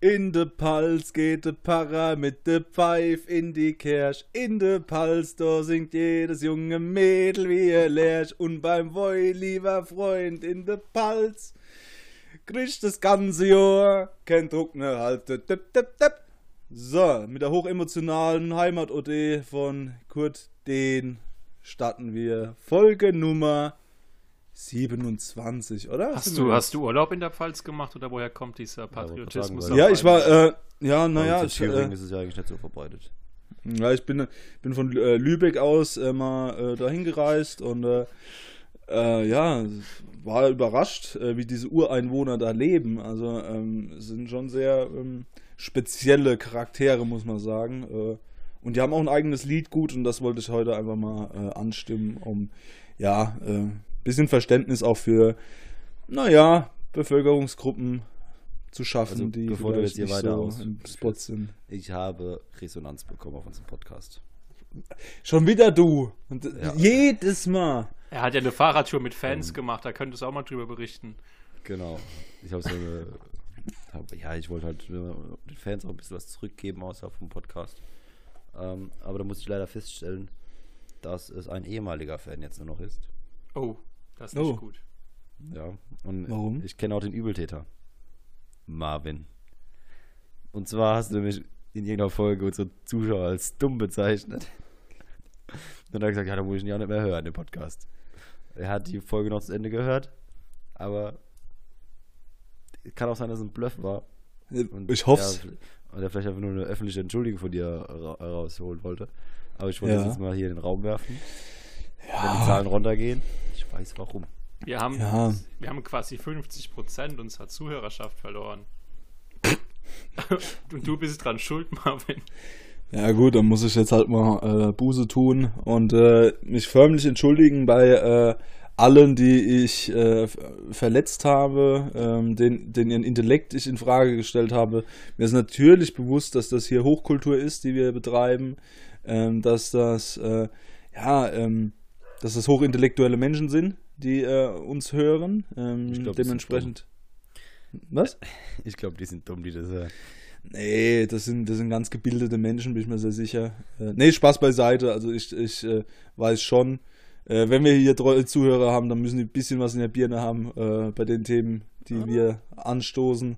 In de Pals geht de Para mit de Pfeif in die Kersch. In de Pals, da singt jedes junge Mädel wie er lärsch. Und beim Woi, lieber Freund, in de Pals kriegt das ganze Jahr kein Druck ne halt. Dip, dip, dip. So, mit der hochemotionalen Heimat-OD von Kurt Den starten wir Folge Nummer 27, oder? Hast du, hast du Urlaub in der Pfalz gemacht oder woher kommt dieser Patriotismus? Ja, ich war, äh, ja, naja. Ich, äh, ist es ja eigentlich nicht so verbreitet. Ja, ich bin, bin von äh, Lübeck aus äh, mal äh, dahin gereist und äh, äh, ja, war überrascht, äh, wie diese Ureinwohner da leben. Also ähm, sind schon sehr ähm, spezielle Charaktere, muss man sagen. Äh, und die haben auch ein eigenes Liedgut und das wollte ich heute einfach mal äh, anstimmen, um ja, äh, bisschen Verständnis auch für, naja, Bevölkerungsgruppen zu schaffen, Also, die bevor du jetzt hier nicht weiter so aus- im Spot sind. Ich habe Resonanz bekommen auf unserem Podcast. Schon wieder du. Und Ja. jedes Mal. Er hat ja eine Fahrradtour mit Fans gemacht, da könntest du auch mal drüber berichten. Genau. Ich habe so eine. Hab, ja, ich wollte halt äh, den Fans auch ein bisschen was zurückgeben, außer vom Podcast. Ähm, aber da musste ich leider feststellen, dass es ein ehemaliger Fan jetzt nur noch ist. Oh, das ist Oh. nicht gut. Ja. Und Warum? ich kenne auch den Übeltäter. Marvin. Und zwar hast du nämlich in irgendeiner Folge unsere Zuschauer als dumm bezeichnet. Und dann hat er gesagt, ja, da muss ich ihn ja nicht mehr hören, den Podcast. Er hat die Folge noch zu Ende gehört, aber kann auch sein, dass es ein Bluff war. Und Ich hoff's. Er, und er vielleicht einfach nur eine öffentliche Entschuldigung von dir ra rausholen wollte. Aber ich wollte Ja. das jetzt mal hier in den Raum werfen. Wenn die Zahlen runtergehen, ich weiß warum. Wir haben, Ja. wir haben quasi 50% unserer Zuhörerschaft verloren. Und du bist dran schuld, Marvin. Ja gut, dann muss ich jetzt halt mal äh, Buße tun und äh, mich förmlich entschuldigen bei äh, allen, die ich äh, verletzt habe, ähm, den, den ihren Intellekt ich in Frage gestellt habe. Mir ist natürlich bewusst, dass das hier Hochkultur ist, die wir betreiben, ähm, dass das äh, ja, ähm, dass das hochintellektuelle Menschen sind, die äh, uns hören. Ähm, Ich glaub, dementsprechend. Was? Ich glaube, die sind dumm, die das hören. Nee, das sind, das sind ganz gebildete Menschen, bin ich mir sehr sicher. Äh, nee, Spaß beiseite. Also ich, ich äh, weiß schon, äh, wenn wir hier treue Zuhörer haben, dann müssen die ein bisschen was in der Birne haben äh, bei den Themen, die wir anstoßen.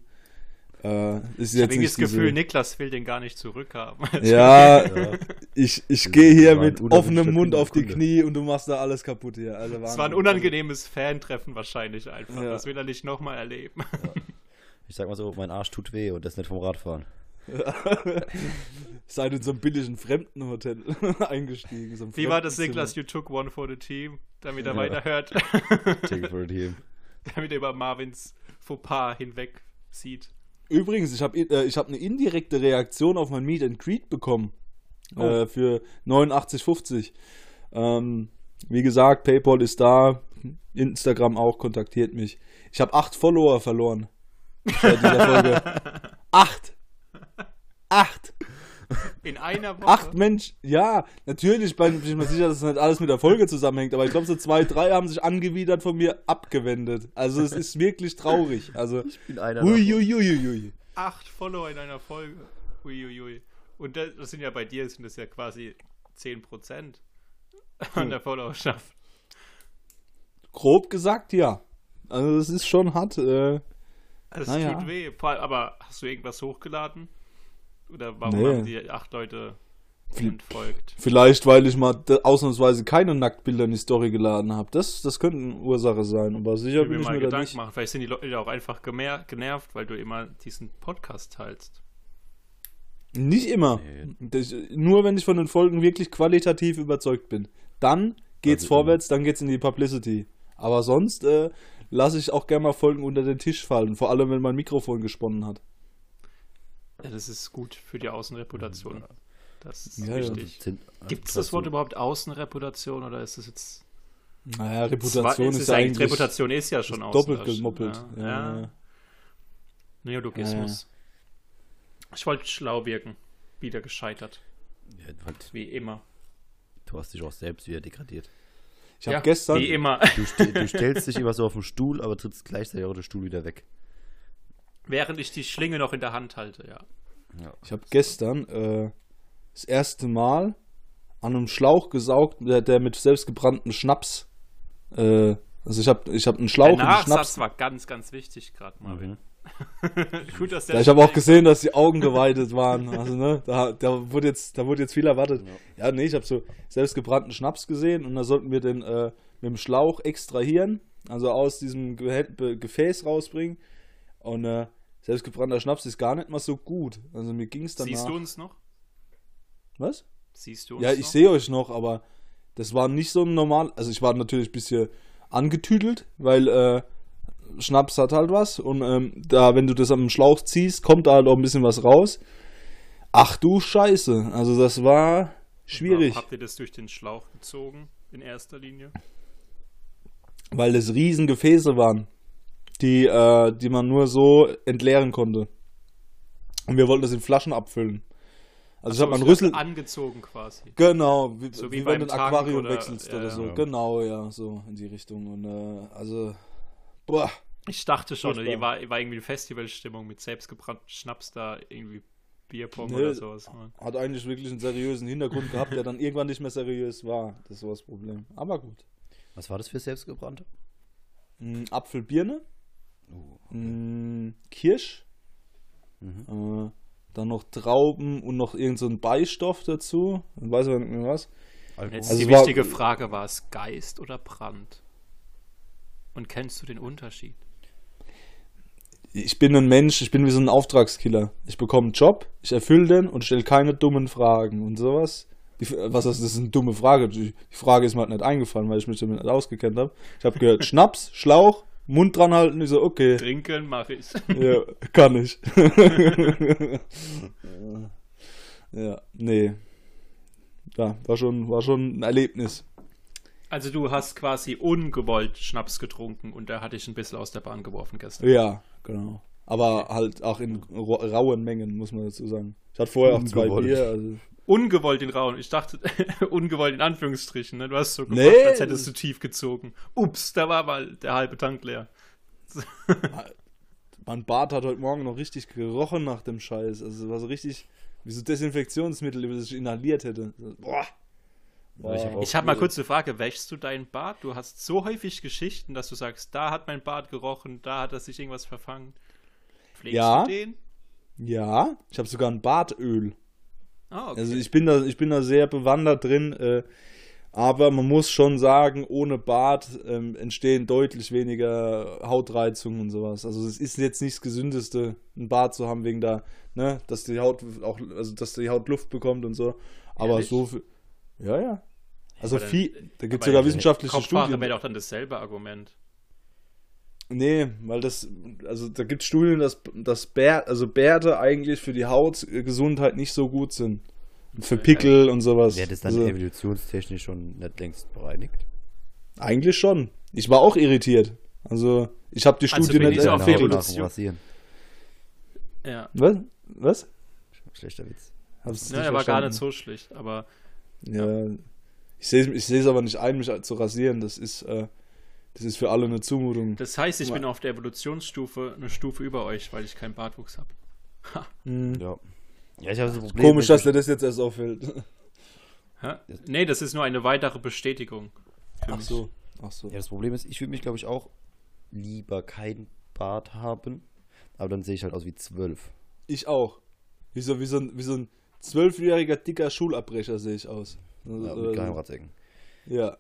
Äh, ist Ich habe das Gefühl, diese, Niklas will den gar nicht zurückhaben. Ja, Ja. ich, ich gehe hier mit offenem Mund auf die Kunde. Knie und du machst da alles kaputt hier. Also Es war ein unangenehmes Fan-Treffen wahrscheinlich einfach. Ja. Das will er nicht nochmal erleben. Ich sag mal so, mein Arsch tut weh und das nicht vom Radfahren. Seid in so einem billigen Fremdenhotel eingestiegen. So Wie war das. Niklas? You took one for the team, damit er Ja. weiterhört. Take it for a team. damit er über Marvins Fauxpas hinweg sieht. Übrigens, ich habe äh, ich hab eine indirekte Reaktion auf mein Meet and Greet bekommen. Oh. Äh, für 89,50. Ähm, wie gesagt, PayPal ist da. Instagram auch, kontaktiert mich. Ich habe acht Follower verloren. Seit dieser Folge. acht! Acht! In einer Woche. Acht Menschen, ja, natürlich bin ich mir sicher, dass das nicht alles mit der Folge zusammenhängt, aber ich glaube, so zwei, drei haben sich angewidert von mir abgewendet. Also es ist wirklich traurig. Also, Ich bin einer huiuiuiui. Acht Follower in einer Folge. Uiuiui. Und das, das sind ja bei dir, sind das ja quasi 10% an der Followerschaft. Grob gesagt, ja. Also das ist schon hart. Äh, Das Naja. tut weh. Aber hast du irgendwas hochgeladen? Oder warum Nee. haben die acht Leute entfolgt? vielleicht, weil ich mal ausnahmsweise keine Nacktbilder in die Story geladen habe. Das, das könnte eine Ursache sein, aber sicher Ich will bin mir ich mal mir da Gedanken nicht. machen. Vielleicht sind die Leute auch einfach gemer genervt, weil du immer diesen Podcast teilst. Nicht immer. Das, nur wenn ich von den Folgen wirklich qualitativ überzeugt bin. Dann geht's Also vorwärts, dann geht's in die Publicity. Aber sonst äh, lasse ich auch gerne mal Folgen unter den Tisch fallen. Vor allem, wenn mein Mikrofon gesponnen hat. Ja, das ist gut für die Außenreputation. Das ist Ja, ja. wichtig. Gibt es das Wort überhaupt Außenreputation oder ist das jetzt. Naja, Reputation ist, ja eigentlich Reputation ist ja schon ist doppelt gemoppelt. Ja, Ja, ja. ja. Neologismus. Ich wollte schlau wirken. Wieder gescheitert. Ja, halt, Wie immer. du hast dich auch selbst wieder degradiert. Ich habe ja, gestern, Wie immer. Du, du stellst dich immer so auf den Stuhl, aber trittst gleichzeitig auch den Stuhl wieder weg. Während ich die Schlinge noch in der Hand halte, ja. Ich habe gestern äh, das erste Mal an einem Schlauch gesaugt, der, der mit selbstgebrannten Schnaps. Äh, also ich habe ich hab einen Schlauch Der und Nachsatz Schnaps. war ganz, ganz wichtig gerade, Marvin. Mhm. Gut, dass der Ja, ich habe auch gesehen, dass die Augen geweitet waren. Also, ne, da, da, wurde jetzt, da wurde jetzt viel erwartet. Ja, nee, ich habe so selbstgebrannten Schnaps gesehen und da sollten wir den äh, mit dem Schlauch extrahieren, also aus diesem Ge Gefäß rausbringen. Und äh, selbstgebrannter Schnaps ist gar nicht mal so gut. Also mir ging es danach. Siehst du uns noch? Was? Siehst du uns Ja, ich sehe euch noch, aber das war nicht so ein normal. Also ich war natürlich ein bisschen angetüdelt, weil äh, Schnaps hat halt was und ähm, da, wenn du das am Schlauch ziehst, kommt da halt auch ein bisschen was raus. Ach du Scheiße, also das war schwierig, Warum habt ihr das durch den Schlauch gezogen, in erster Linie? weil das riesen Gefäße waren, die, äh, die man nur so entleeren konnte. Und wir wollten das in Flaschen abfüllen. Also ich habe So, meinen Rüssel, angezogen quasi. Genau, wie, So so wie wie, beim wenn du ein Aquarium oder- wechselst ja, oder so. ja. Genau, ja, so in die Richtung. Und äh, also, boah, Ich dachte schon, die war, war irgendwie eine Festivalstimmung mit selbstgebrannten Schnaps da, irgendwie Bierpong Nee. oder sowas. Mann. hat eigentlich wirklich einen seriösen Hintergrund gehabt, der dann irgendwann nicht mehr seriös war. Das war das Problem. Aber gut. Was war das für selbstgebrannte? Mm, Apfelbirne, Oh, mm, Kirsch, Mhm. äh, dann noch Trauben und noch irgend so ein Beistoff dazu. Ich weiß aber nicht mehr was. Jetzt Also die es war- wichtige Frage, war es Geist oder Brand? Und kennst du den Unterschied? Ich bin ein Mensch, ich bin wie so ein Auftragskiller. Ich bekomme einen Job, ich erfülle den und stelle keine dummen Fragen und sowas. Die, was heißt, das ist eine dumme Frage. Die, die Frage ist mir halt nicht eingefallen, weil ich mich damit nicht ausgekennt habe. Ich habe gehört, Schnaps, Schlauch, Mund dran halten. Ich so, okay, Trinken mache ich. ja, kann ich. ja, nee. Ja, war schon, war schon ein Erlebnis. Also du hast quasi ungewollt Schnaps getrunken und der hat dich ein bisschen aus der Bahn geworfen gestern. Ja, genau. Aber halt auch in rauen Mengen, muss man dazu sagen. Ich hatte vorher auch zwei. Bier. Also Ungewollt in Rauen. Ich dachte, ungewollt in Anführungsstrichen. Ne? Du hast so gemacht, Nee. als hättest du tief gezogen. Ups, da war mal der halbe Tank leer. Mein Bart hat heute Morgen noch richtig gerochen nach dem Scheiß. Also es war so richtig wie so Desinfektionsmittel, das ich inhaliert hätte. Boah. Ja, ich hab habe mal kurz eine Frage. Wäschst du deinen Bart? Du hast so häufig Geschichten, dass du sagst, da hat mein Bart gerochen, da hat er sich irgendwas verfangen. Pflegst Ja. du den? Ja, ich habe sogar ein Bartöl. Ah, okay. Also ich bin da, ich bin da sehr bewandert drin, äh, aber man muss schon sagen, ohne Bart ähm, entstehen deutlich weniger Hautreizungen und sowas. Also es ist jetzt nicht das Gesündeste, einen Bart zu haben wegen da, ne, dass die Haut auch, also dass die Haut Luft bekommt und so. Aber Ehrlich? so viel, ja, ja. Also dann- viel, da gibt es sogar wissenschaftliche Kopfhaare Studien. wäre doch dann dasselbe Argument. Nee, weil das, also da gibt es Studien, dass, dass Bär, also Bärte eigentlich für die Hautgesundheit nicht so gut sind. Für Pickel und sowas. Wäre das dann also, evolutionstechnisch schon nicht längst bereinigt? eigentlich schon. Ich war auch irritiert. Also, ich habe die Also Studie bin nicht auf Evolution. Ja. Was? Was? Schlechter Witz. Hab's Ja, nicht der war gar nicht so schlecht, aber Ja. Ich sehe ich es aber nicht ein, mich zu rasieren. Das ist, äh, das ist für alle eine Zumutung. das heißt, ich bin auf der Evolutionsstufe eine Stufe über euch, weil ich keinen Bartwuchs habe. Hm. Ja. Ja, ich habe das Problem. Komisch, dass dir das jetzt erst auffällt. Nee, das ist nur eine weitere Bestätigung. Für Ach mich. so. Ach so. Ja, das Problem ist, ich würde mich, glaube ich, auch lieber kein Bart haben. Aber dann sehe ich halt aus wie zwölf. Ich auch. Wie so, wie so ein, wie so ein zwölfjähriger dicker Schulabbrecher sehe ich aus. Also, Ja, mit so. Geheimratsecken. Ja.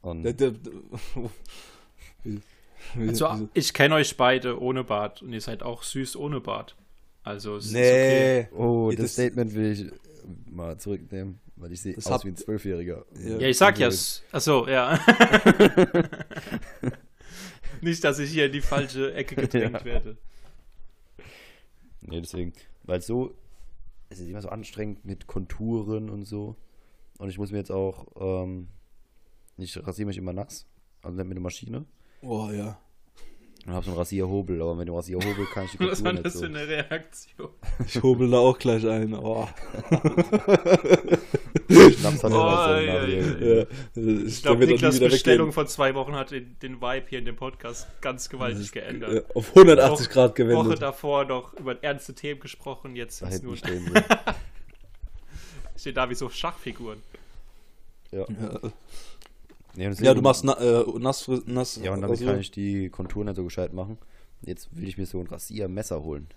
Und Der, der, der, wie, wie, Also, wie, ich kenne euch beide ohne Bart und ihr seid auch süß ohne Bart. Also, es ist okay. nee. oh, das, das- Statement will ich mal zurücknehmen, weil ich sehe aus hab- wie ein Zwölfjähriger. Ja. Ja, ich sag ja. Achso, ja. Nicht, dass ich hier in die falsche Ecke gedrängt Ja. werde. Nee, deswegen, weil so, es ist immer so anstrengend mit Konturen und so. Und ich muss mir jetzt auch, ähm, ich rasiere mich immer nass, also nicht mit der Maschine. Oh ja. Und hab so einen Rasierhobel, aber mit dem Rasierhobel kann ich die Was war das so. für eine Reaktion? Ich hobel da auch gleich ein. Oh. Schnaps hat Oh, ja, ja. Ja, Ich glaube, Niklas Bestellung von zwei Wochen hat den, den Vibe hier in dem Podcast ganz gewaltig geändert. Ja, auf 180 Woche- Grad Woche gewendet. davor noch über ernste Themen gesprochen, jetzt ist nur stehen steht da wie so Schachfiguren. Ja. Ja. Und ja, du machst na, äh, nass, nass. Ja, und damit also- kann ich die Kontur nicht so gescheit machen. Jetzt will ich mir so ein Rasiermesser holen.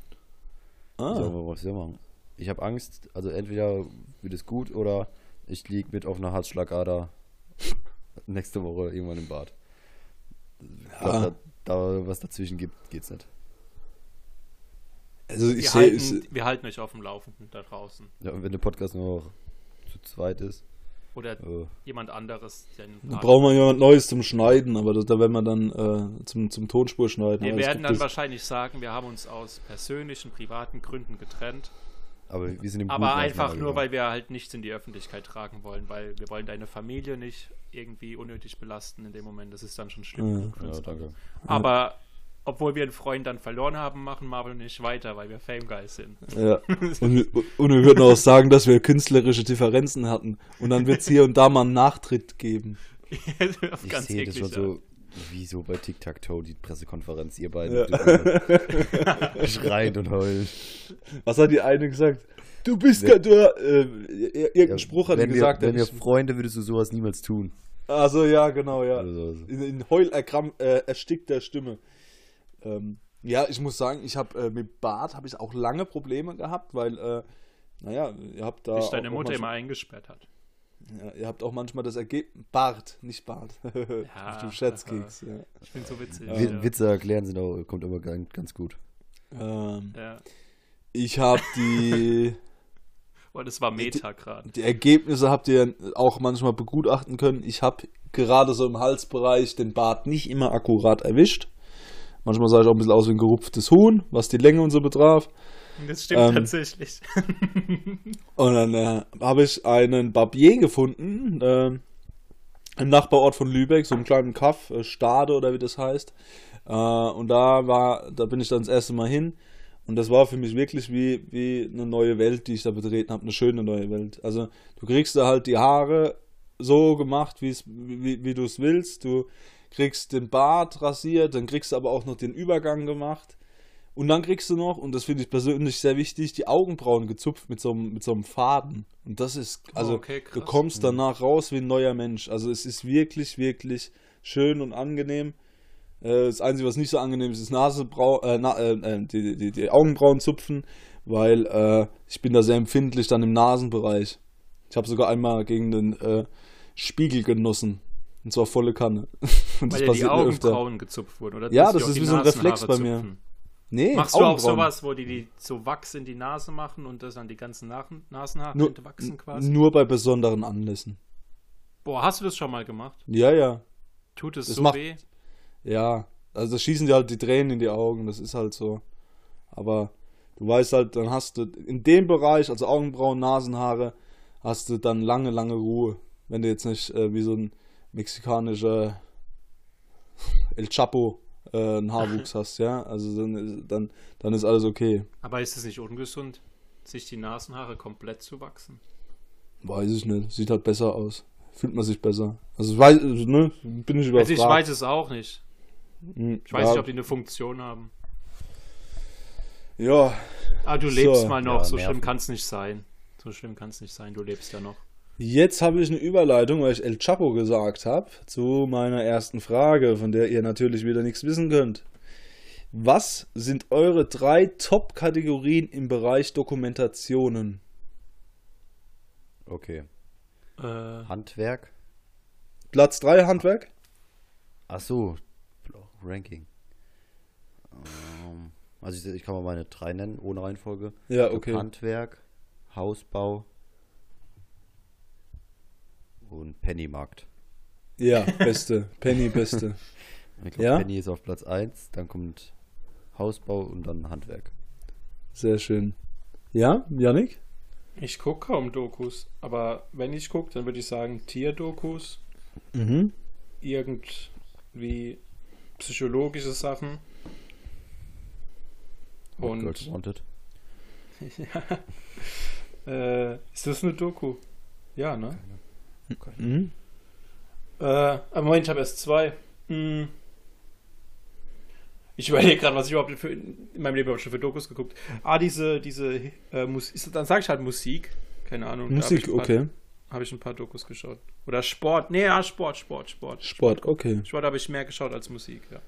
Ah. So, was soll ich machen? Ich habe Angst, also entweder wird es gut oder ich liege mit offener Herzschlagader nächste Woche irgendwann im Bad. Ich Ja. da, da was dazwischen gibt, geht's nicht. Also ich Wir sehe, ich, halten, wir halten euch auf dem Laufenden da draußen. Ja, und wenn der Podcast nur noch zu zweit ist, Oder äh, jemand anderes. Da brauchen wir jemand Neues zum Schneiden, aber das, da werden wir dann äh, zum, zum Tonspur schneiden. wir werden dann wahrscheinlich sagen, wir haben uns aus persönlichen, privaten Gründen getrennt. aber wir sind im Aber einfach nur, auseinandergegangen. weil wir halt nichts in die Öffentlichkeit tragen wollen, weil wir wollen deine Familie nicht irgendwie unnötig belasten in dem Moment. Das ist dann schon schlimm. Ja. Ja. Aber obwohl wir einen Freund dann verloren haben, machen Marvel nicht weiter, weil wir Fame Guys sind. Ja. Und, und wir würden auch sagen, dass wir künstlerische Differenzen hatten. Und dann wird es hier und da mal einen Nachtritt geben. Auf Ich ganz sehe das schon so, wie so bei Tic-Tac-Toe, die Pressekonferenz, ihr beiden. Ja. Schreien und heulen. Was hat die eine gesagt? Du bist Ja. ja. du, äh, irgendein Ja, Spruch hat die wenn wir, gesagt. Wenn wir Freunde, würdest du sowas niemals tun. also ja, genau, ja. Also, In, in Heulerkramm, äh, erstickter Stimme. Ähm, ja, ich muss sagen, ich habe äh, mit Bart habe ich auch lange Probleme gehabt, weil, äh, naja, ihr habt da. Bis deine auch Mutter immer manchmal, eingesperrt hat. ja, Ihr habt auch manchmal das Ergebnis. Bart, nicht Bart. Ja. du Scherzkeks, ja. Ich bin so witzig. Wi- ja. Witze erklären sind auch, kommt immer ganz, gut. Ähm, Ja. ich habe die. Oh, das war Meta gerade. Die Ergebnisse habt ihr auch manchmal begutachten können. Ich habe gerade so im Halsbereich den Bart nicht immer akkurat erwischt. Manchmal sah ich auch ein bisschen aus wie ein gerupftes Huhn, was die Länge und so betraf. Das stimmt Ähm, tatsächlich. Und dann äh, habe ich einen Barbier gefunden, äh, im Nachbarort von Lübeck, so einen kleinen Kaff, äh, Stade oder wie das heißt. Äh, und da war, da bin ich dann das erste Mal hin. Und das war für mich wirklich wie, wie eine neue Welt, die ich da betreten habe, eine schöne neue Welt. Also du kriegst da halt die Haare so gemacht, wie's, wie, wie du es willst. Du kriegst den Bart rasiert, dann kriegst du aber auch noch den Übergang gemacht. Und dann kriegst du noch, und das finde ich persönlich sehr wichtig, die Augenbrauen gezupft mit so einem, mit so einem Faden. Und das ist, also Oh, okay, du kommst danach raus wie ein neuer Mensch. Also es ist wirklich, wirklich schön und angenehm. Äh, Das Einzige, was nicht so angenehm ist, ist Nasebrau äh, na, äh, äh, die, die, die Augenbrauen zupfen, weil äh, ich bin da sehr empfindlich dann im Nasenbereich. Ich habe sogar einmal gegen den Spiegel genossen. Und zwar volle Kanne. Und Weil dir die Augenbrauen gezupft wurden, oder? Ja, das ist wie so ein Reflex bei mir. zupfen. Nee, Machst du auch sowas, wo die, die so Wachs in die Nase machen und das dann die ganzen Nach Nasenhaare Nur, entwachsen quasi? nur bei besonderen Anlässen. Boah, hast du das schon mal gemacht? Ja, ja. Tut es Das so macht- weh? Ja, also da schießen dir halt die Tränen in die Augen, das ist halt so. Aber du weißt halt, dann hast du in dem Bereich, also Augenbrauen, Nasenhaare, hast du dann lange, lange Ruhe. Wenn du jetzt nicht äh, wie so ein mexikanischer El Chapo äh, einen Haarwuchs hast, ja. Also dann, ist- dann, dann ist alles okay. Aber ist es nicht ungesund, sich die Nasenhaare komplett zu wachsen? Weiß ich nicht. Sieht halt besser aus. Fühlt man sich besser. Also ich weiß, also, ne, bin ich überfragt. Also ich weiß es auch nicht. Hm, Ich weiß ja, nicht, ob die eine Funktion haben. Ja, Ah, du So. lebst mal noch. Ja, so schlimm kann es nicht sein. So schlimm kann es nicht sein. Du lebst ja noch. Jetzt habe ich eine Überleitung, weil ich El Chapo gesagt habe, zu meiner ersten Frage, von der ihr natürlich wieder nichts wissen könnt. Was sind eure drei Top-Kategorien im Bereich Dokumentationen? Okay. Äh, Handwerk. Platz 3 Handwerk? Ach so. Ranking. Ähm, also ich, ich kann mal meine drei nennen, ohne Reihenfolge. Ja, okay. Handwerk, Hausbau und Pennymarkt. Ja, beste. Penny, beste. Ich glaube, Ja? Penny ist auf Platz 1, dann kommt Hausbau und dann Handwerk. Sehr schön. Ja, Yannick? ich gucke kaum Dokus. Aber wenn ich gucke, dann würde ich sagen Tierdokus. Mhm. Irgendwie psychologische Sachen. Und Girls Wanted. äh, ist das eine Doku? Ja, ne? Mhm. Äh, aber Moment, ich habe erst zwei. Hm. Ich überlege gerade, was ich überhaupt für, in meinem Leben überhaupt schon für Dokus geguckt. Ah, diese, diese äh, Musik, dann sag ich halt Musik. Keine Ahnung. hab Musik, paar- okay. Habe ich ein paar Dokus geschaut. Oder Sport. Nee, ja, Sport, Sport, Sport. Sport, okay. Sport habe ich mehr geschaut als Musik, ja.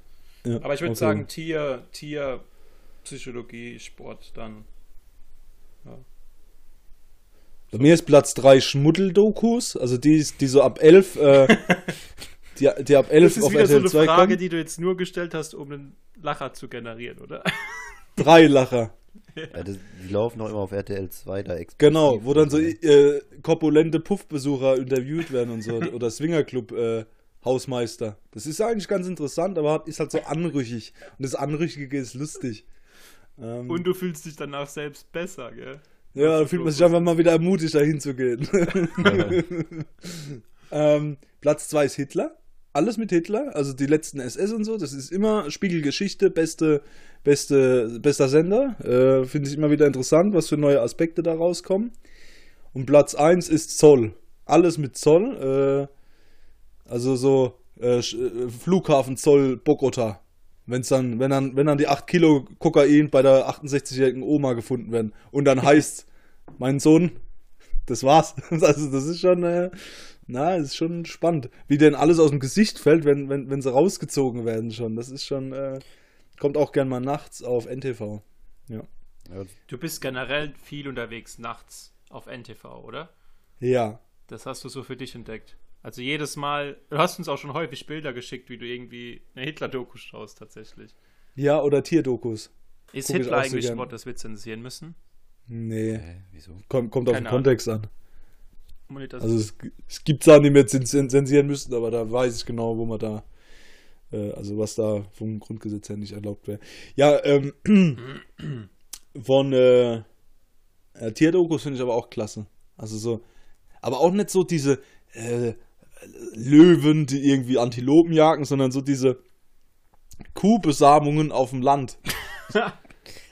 Ja, Aber ich würde okay. sagen, Tier, Tier, Psychologie, Sport, dann. Bei mir ist Platz 3 Schmuddeldokus, also die, die so ab 11, äh, die, die ab 11 Das ist auf wieder so RTL eine 2 Frage, kommen. die du jetzt nur gestellt hast, um einen Lacher zu generieren, oder? Drei Lacher. Ja, das, die laufen noch immer auf RTL 2 da exklusiv. Genau, wo dann so äh, korpulente Puffbesucher interviewt werden und so. oder Swingerclub äh, Hausmeister. Das ist eigentlich ganz interessant, aber ist halt so anrüchig. Und das Anrüchige ist lustig. Ähm, Und du fühlst dich danach selbst besser, gell? Ja, da fühlt man sich einfach mal wieder ermutigt, da hinzugehen. ähm, Platz 2 ist Hitler. Alles mit Hitler, also die letzten SS und so. Das ist immer Spiegelgeschichte, beste, beste, bester Sender. Äh, Finde ich immer wieder interessant, was für neue Aspekte da rauskommen. Und Platz 1 ist Zoll. Alles mit Zoll. Äh, also so äh, Flughafen Zoll Bogota. Wenn's dann, wenn dann, wenn dann die 8 Kilo Kokain bei der 68-jährigen Oma gefunden werden und dann heißt, mein Sohn, das war's. Also das ist schon, äh, na, ist schon spannend, wie denn alles aus dem Gesicht fällt, wenn, wenn, wenn sie rausgezogen werden schon. Das ist schon, äh, kommt auch gern mal nachts auf NTV. Ja, Du bist generell viel unterwegs nachts auf NTV, oder? Ja. Das hast du so für dich entdeckt. Also jedes Mal, du hast uns auch schon häufig Bilder geschickt, wie du irgendwie eine Hitler-Doku schaust, tatsächlich. Ja, oder Tierdokus. Ist Guck Hitler eigentlich gern. Wort, das wir zensieren müssen? Nee, Hä, wieso? kommt, kommt auf Keine den Kontext an. Also es, es gibt Sachen, die wir zensieren müssten, aber da weiß ich genau, wo man da, äh, also was da vom Grundgesetz her nicht erlaubt wäre. Ja, ähm, von äh, äh, Tierdokus finde ich aber auch klasse. Also so, aber auch nicht so diese äh, Löwen, die irgendwie Antilopen jagen, sondern so diese Kuhbesamungen auf dem Land.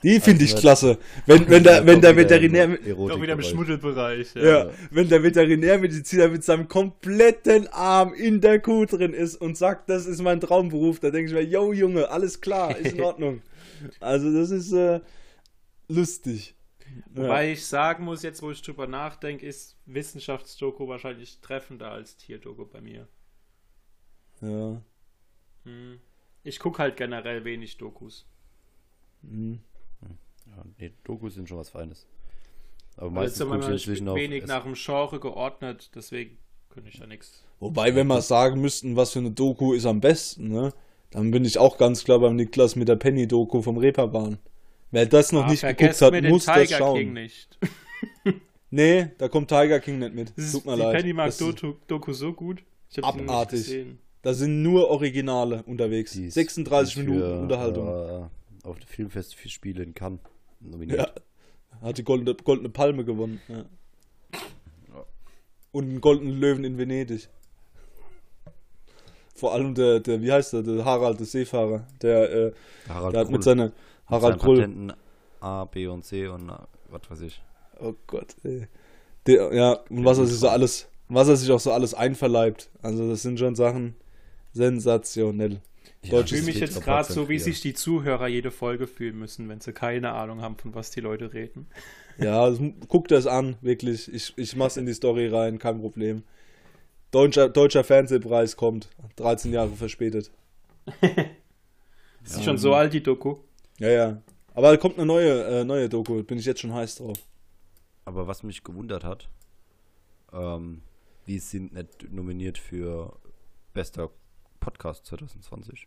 Die finde ich Also, klasse. Wenn, wenn der, wenn der Veterinär, doch wieder im Schmuddelbereich. ja, wenn der Veterinärmediziner mit seinem kompletten Arm in der Kuh drin ist und sagt, das ist mein Traumberuf, da denke ich mir, yo Junge, alles klar, ist in Ordnung. Also das ist äh, lustig. Wobei ich sagen muss, jetzt wo ich drüber nachdenke, ist Wissenschaftsdoku wahrscheinlich treffender als Tierdoku bei mir. Ja. Hm. Ich gucke halt generell wenig Dokus. Mhm. Ja, nee, Dokus sind schon was Feines. Aber Weil meistens es gucke ich inzwischen auf wenig nach dem Genre geordnet, deswegen könnte ich da nichts. Wobei, wenn wir sagen müssten, was für eine Doku ist am besten, ne, dann bin ich auch ganz klar beim Niklas mit der Penny-Doku vom Reeperbahn. Wer das noch Ah, nicht geguckt hat, mir den muss das Tiger schauen. King nicht. Nee, da kommt Tiger King nicht mit. Das Tut mir die leid. Penny mag Das- Doku, Doku so gut. Abartig. gesehen. Da sind nur Originale unterwegs. die ist- 36 die ist Minuten für, Unterhaltung. Äh, auf dem Filmfest für Spiele in Cannes nominiert. Ja. Hat die goldene, goldene Palme gewonnen. Ja. Und einen goldenen Löwen in Venedig. Vor allem der, der wie heißt der, der Harald, der Seefahrer. Der, äh, Harald der hat Krull. mit seiner Harald seinen Krull. Patenten A, B und C und äh, was weiß ich. Oh Gott, ey. Der, ja, und was er sich so alles, was er sich auch so alles einverleibt. Also das sind schon Sachen sensationell. Ich Deutsches fühle mich jetzt gerade so, wie sich die Zuhörer jede Folge fühlen müssen, wenn sie keine Ahnung haben, von was die Leute reden. Ja, das, guckt das an, wirklich. Ich, ich mach's in die Story rein, kein Problem. Deutscher, deutscher Fernsehpreis kommt, 13 Jahre verspätet. Ist die schon so alt, die Doku? Ja, ja. Aber da kommt eine neue, äh, neue Doku, bin ich jetzt schon heiß drauf. Aber was mich gewundert hat, ähm, die sind nicht nominiert für bester Podcast 2020.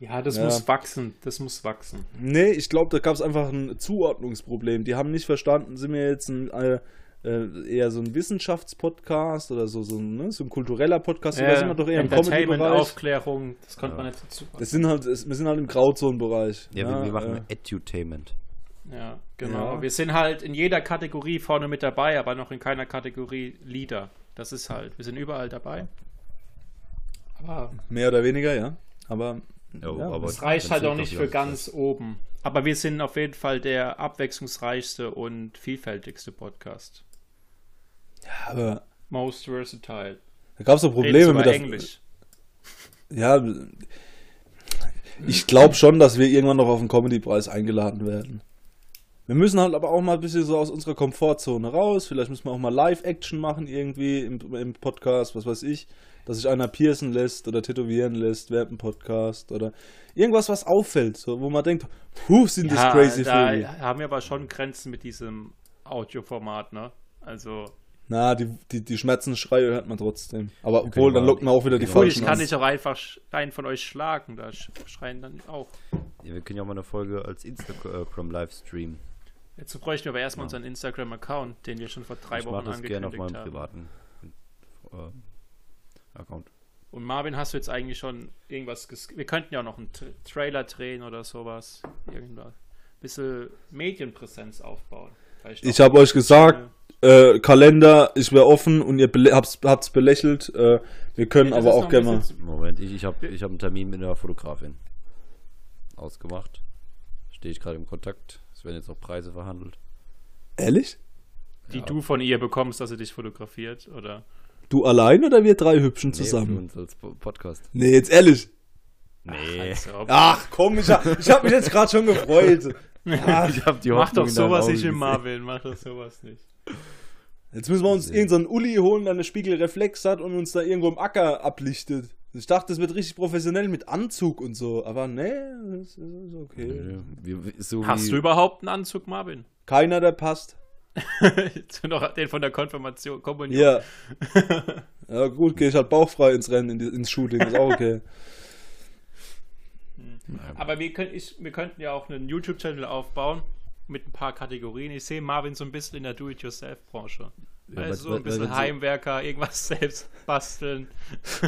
Ja, das Ja. muss wachsen. Das muss wachsen. Nee, ich glaube, da gab es einfach ein Zuordnungsproblem. Die haben nicht verstanden, sind wir jetzt ein, äh, eher so ein Wissenschaftspodcast oder so, so, ein, ne, so ein kultureller Podcast oder sind wir doch eher im Comedy-Bereich? Aufklärung, das konnte Ja. man nicht dazu Das sind halt, es- wir sind halt im Grauzonenbereich. Ja, wir, wir machen äh, Edutainment. Ja, genau. Ja. Wir sind halt in jeder Kategorie vorne mit dabei, aber noch in keiner Kategorie Leader. Das ist halt, wir sind überall dabei. Aber Mehr oder weniger, ja. Aber Ja, Ja, aber Es reicht halt auch nicht für ganz oben. Aber wir sind auf jeden Fall der abwechslungsreichste und vielfältigste Podcast. Aber Most versatile. da gab es doch Probleme mit der. Englisch. Ja, ich glaube schon, dass wir irgendwann noch auf den Comedy-Preis eingeladen werden. Wir müssen halt aber auch mal ein bisschen so aus unserer Komfortzone raus. Vielleicht müssen wir auch mal Live-Action machen irgendwie im, im Podcast, was weiß ich. Dass sich einer piercen lässt oder tätowieren lässt während dem Podcast oder irgendwas, was auffällt, so, wo man denkt, puh, sind das Ja, crazy da Vögel. haben wir aber schon Grenzen mit diesem Audioformat, ne? Also, Na, die, die, die Schmerzensschreie hört man trotzdem. Aber obwohl, dann mal- lockt man auch wieder die Gut, gut, falschen ich kann an. nicht auch einfach einen von euch schlagen, da sch- schreien dann auch. Ja, wir können ja auch mal eine Folge als Instagram-Livestream. Jetzt bräuchten wir aber erstmal Ja. unseren Instagram-Account, den wir schon vor drei Ich Wochen mache das gerne auf angekündigt meinem haben. privaten äh, Account. Und Marvin, hast du jetzt eigentlich schon irgendwas ges Wir könnten ja auch noch einen Tra Trailer drehen oder sowas. Irgendwas. Bisschen Medienpräsenz aufbauen. Vielleicht Ich habe euch gesagt, äh, Kalender, ich wäre offen und ihr belä- habt's, habt's belächelt. Äh, wir können Nee, aber auch gerne mal. Moment, ich, ich habe ich hab einen Termin mit einer Fotografin ausgemacht. Stehe ich gerade im Kontakt. Es werden jetzt auch Preise verhandelt. Ehrlich? Die Ja. du von ihr bekommst, dass sie dich fotografiert, oder? Du allein oder wir drei Hübschen Nee, zusammen? uns als Po- Podcast. Nee, jetzt ehrlich. Nee. Also, Ach komm, ich hab, ich hab mich jetzt gerade schon gefreut. Ach, ich hab die mach Hoffnung doch sowas nicht in gesehen. Marvin, mach doch sowas nicht. Jetzt müssen wir uns irgendeinen Uli holen, der eine Spiegelreflex hat und uns da irgendwo im Acker ablichtet. Ich dachte, das wird richtig professionell mit Anzug und so, aber nee, das ist okay. Nee, wir- so Hast du überhaupt einen Anzug, Marvin? Keiner, der passt. noch den von der Konfirmation, Kommunion. Ja. Ja gut, gehe ich halt bauchfrei ins Rennen, in die, ins Shooting, ist auch okay. Aber wir, können, ich, wir könnten ja auch einen YouTube-Channel aufbauen mit ein paar Kategorien. Ich sehe Marvin so ein bisschen in der Do-it-yourself-Branche. Ja, also so ein bisschen was- Heimwerker, irgendwas selbst basteln.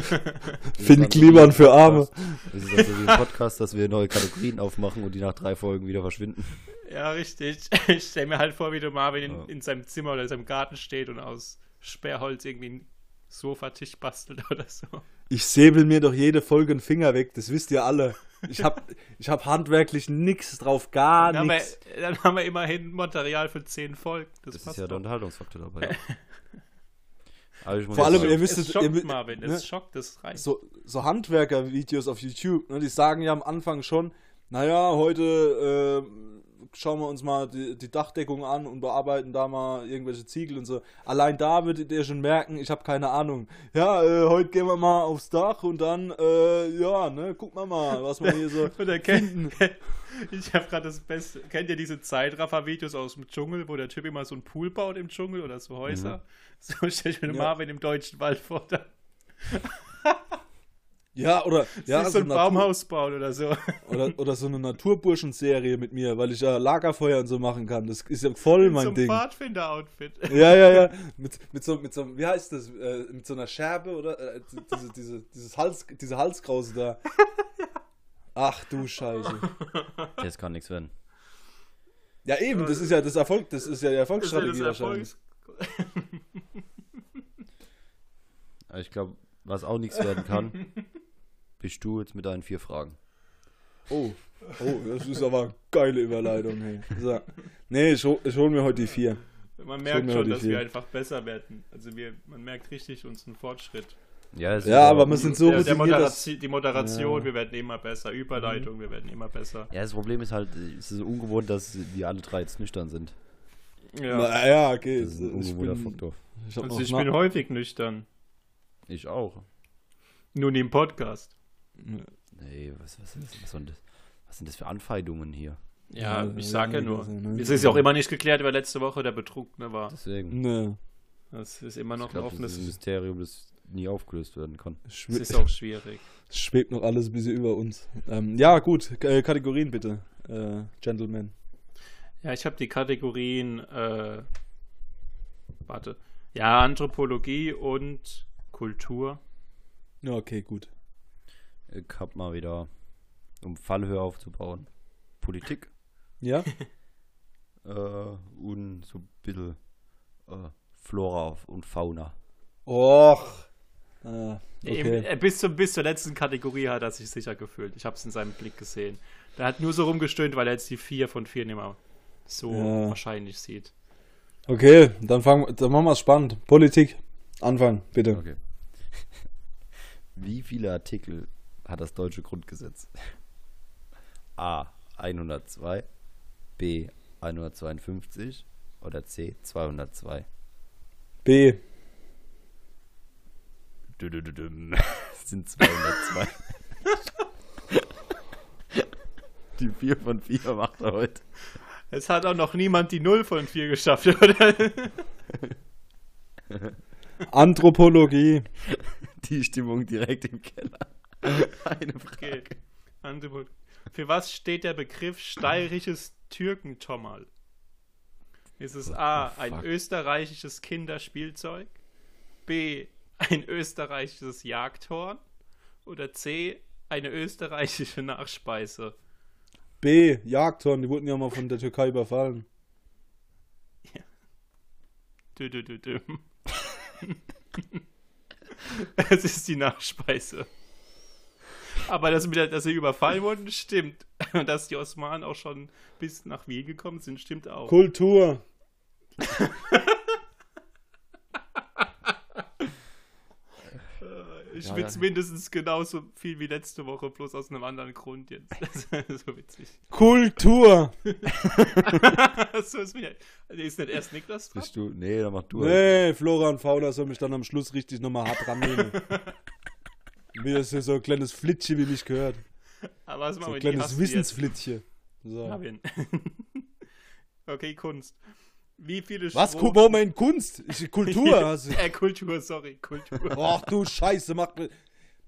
Finn Kliman für Arme. Das ist also wie ein Podcast, dass wir neue Kategorien aufmachen und die nach drei Folgen wieder verschwinden. Ja, richtig. Ich stelle mir halt vor, wie du Marvin in, Ja. in seinem Zimmer oder in seinem Garten steht und aus Sperrholz irgendwie einen Sofatisch bastelt oder so. Ich säbel mir doch jede Folge einen Finger weg, das wisst ihr alle. Ich hab, ich hab handwerklich nix drauf, gar Dann wir, nix. dann haben wir immerhin Material für zehn Folgen. Das, Das, ist ja der doch. Unterhaltungsfaktor dabei. Aber ich muss Vor allem, sagen, ihr wisst- es schockt ihr Marvin, ne? es schockt, das reicht. So, so Handwerker-Videos auf YouTube, ne, die sagen ja am Anfang schon, naja, heute äh, schauen wir uns mal die, die Dachdeckung an und bearbeiten da mal irgendwelche Ziegel und so. Allein da würdet ihr schon merken, ich habe keine Ahnung. Ja, äh, heute gehen wir mal aufs Dach und dann, äh, ja, ne, gucken wir mal, was wir hier so... Kennt, ich habe gerade das Beste. Kennt ihr diese Zeitraffer-Videos aus dem Dschungel, wo der Typ immer so einen Pool baut im Dschungel oder so Häuser? So stelle ich mir Ja. Marvin im deutschen Wald vor. Ja, oder, ja, ja, so ein Natur- Baumhaus bauen oder so. Oder, oder so eine Naturburschen-Serie mit mir, weil ich ja Lagerfeuer und so machen kann. Das ist ja voll mein so ein Ding. Pfadfinder-Outfit. Ja, ja, ja. Mit, mit, so, mit so, wie heißt das? Äh, mit so einer Scherbe oder äh, diese, diese, dieses Hals, diese Halskrause da. Ach du Scheiße. das kann nichts werden. Ja, eben, das ist ja das Erfolg, das ist ja die Erfolgsstrategie Das ja wahrscheinlich. das Aber ich glaube, was auch nichts werden kann, bist du jetzt mit deinen vier Fragen. Oh, oh, das ist aber eine geile Überleitung, hey. So. Nee, ich, hol- ich hol mir heute die vier. Man merkt schon, dass viel. wir einfach besser werden. Also wir, man merkt richtig unseren Fortschritt. Ja, Ja, aber wir sind so der, der Moderation, die Moderation, Ja. wir werden immer besser. Überleitung, wir werden immer besser. Ja, das Problem ist halt, es ist ungewohnt, dass wir alle drei jetzt nüchtern sind. Ja. Na, ja, okay. Das ist ein ich ungewohnter bin, Faktor. ich Also ich bin häufig nüchtern. Ich auch. Nur nie im Podcast. Nee, was, was, ist, was, sind das, was sind das für Anfeindungen hier? Ja, Ja, ich sag ja ja, nur. so, ne? Es ist ja auch immer nicht geklärt, wer letzte Woche der Betrunkene war. Deswegen. Nee. Das ist immer noch Ich ein glaube, das ist ein offenes. Mysterium, das nie aufgelöst werden kann. Es Schwe ist auch schwierig. schwebt noch alles ein bisschen über uns. Ähm, ja, gut, K äh, Kategorien bitte, äh, Gentlemen. Ja, ich habe die Kategorien, äh, warte. Ja, Anthropologie und Kultur. Ja, okay, gut. Ich hab mal wieder, um Fallhöhe aufzubauen, Politik Ja? äh, und so ein bisschen äh, Flora und Fauna. Och. Ah, okay. äh, bis, zum, bis zur letzten Kategorie hat er sich sicher gefühlt. Ich habe es in seinem Blick gesehen. Der hat nur so rumgestöhnt, weil er jetzt die 4 von 4 nicht mehr so Ja. wahrscheinlich sieht. Okay, dann, fangen, dann machen wir es spannend. Politik. Anfang, bitte. Okay. Wie viele Artikel hat das deutsche Grundgesetz? A. 102, B. 152 oder C. 202? B. Dü-dü-dü-düm. Das sind 202. Die 4 von 4 macht er heute. Es hat auch noch niemand die 0 von 4 geschafft, oder? Anthropologie. Die Stimmung direkt im Keller. Eine Frage. Okay. Angebot. Für was steht der Begriff steirisches Türkentommerl? Ist es A, ein fuck? österreichisches Kinderspielzeug? B, ein österreichisches Jagdhorn? Oder C, eine österreichische Nachspeise? B. Jagdhorn. Die wurden ja mal von der Türkei überfallen. Dü -dü -dü -dü. es ist die Nachspeise. Aber das mit der, dass sie überfallen wurden, stimmt. Und dass die Osmanen auch schon bis nach Wien gekommen sind, stimmt auch. Kultur. Ich Ja, schwitze ja. mindestens genauso viel wie letzte Woche, bloß aus einem anderen Grund jetzt. Das ist so witzig. Kultur. so ist mir. Nee, ist nicht erst Niklas dran? Bist du? Nee, dann mach du. halt. Nee, Flora und Fauna soll mich dann am Schluss richtig nochmal hart rannehmen. Wie das hier so ein kleines Flittchen, wie mich gehört. Aber was So machen ein wir? Die kleines. Wissensflittchen. So. Marvin. okay, Kunst. Wie viele Was? Strophen- mein Kunst. Ich, Kultur. hast du- äh, Kultur, sorry, Kultur. Ach du Scheiße, mach, mich-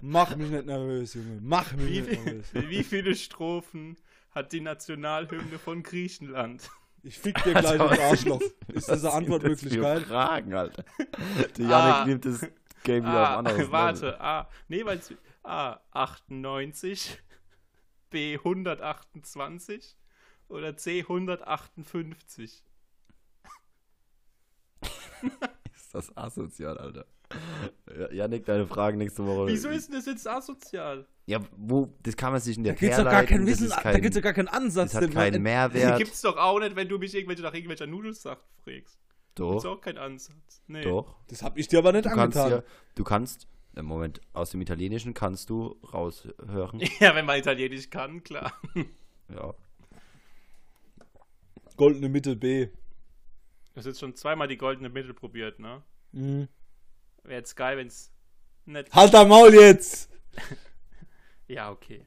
mach mich nicht nervös, Junge. Mach mich Wie, nicht nervös. wie viele Strophen hat die Nationalhymne von Griechenland? Ich fick dir gleich ins Arschloch. Ist diese Antwort sind das wirklich für geil? Fragen, Alter. Der Janik Ah. nimmt das Game wieder auf anderes Level. warte, A, nee, weil es A, 98, B, 128 oder C, 158. Ist das asozial, Alter. Ja, Janik, deine Fragen nächste Woche. Wieso ist denn das jetzt asozial? Ja, wo, das kann man sich in der Da gibt's doch gar keinen Wissen, ist da kein- gibt's doch gar keinen Ansatz. Das hat man- keinen Die Mehrwert. gibt's doch auch nicht, wenn du mich irgendwelche nach irgendwelcher Nudelsacht fragst. Doch, auch keinen Ansatz. Nee. doch. Das hab ich dir aber nicht Du kannst angetan. ja, du kannst, im Moment, aus dem Italienischen kannst du raushören. Ja, wenn man Italienisch kann, klar. ja. Goldene Mitte B. Du hast jetzt schon zweimal die goldene Mitte probiert, ne? Mhm. Wäre jetzt geil, wenn's nicht. Halt dein Maul jetzt! Ja, okay.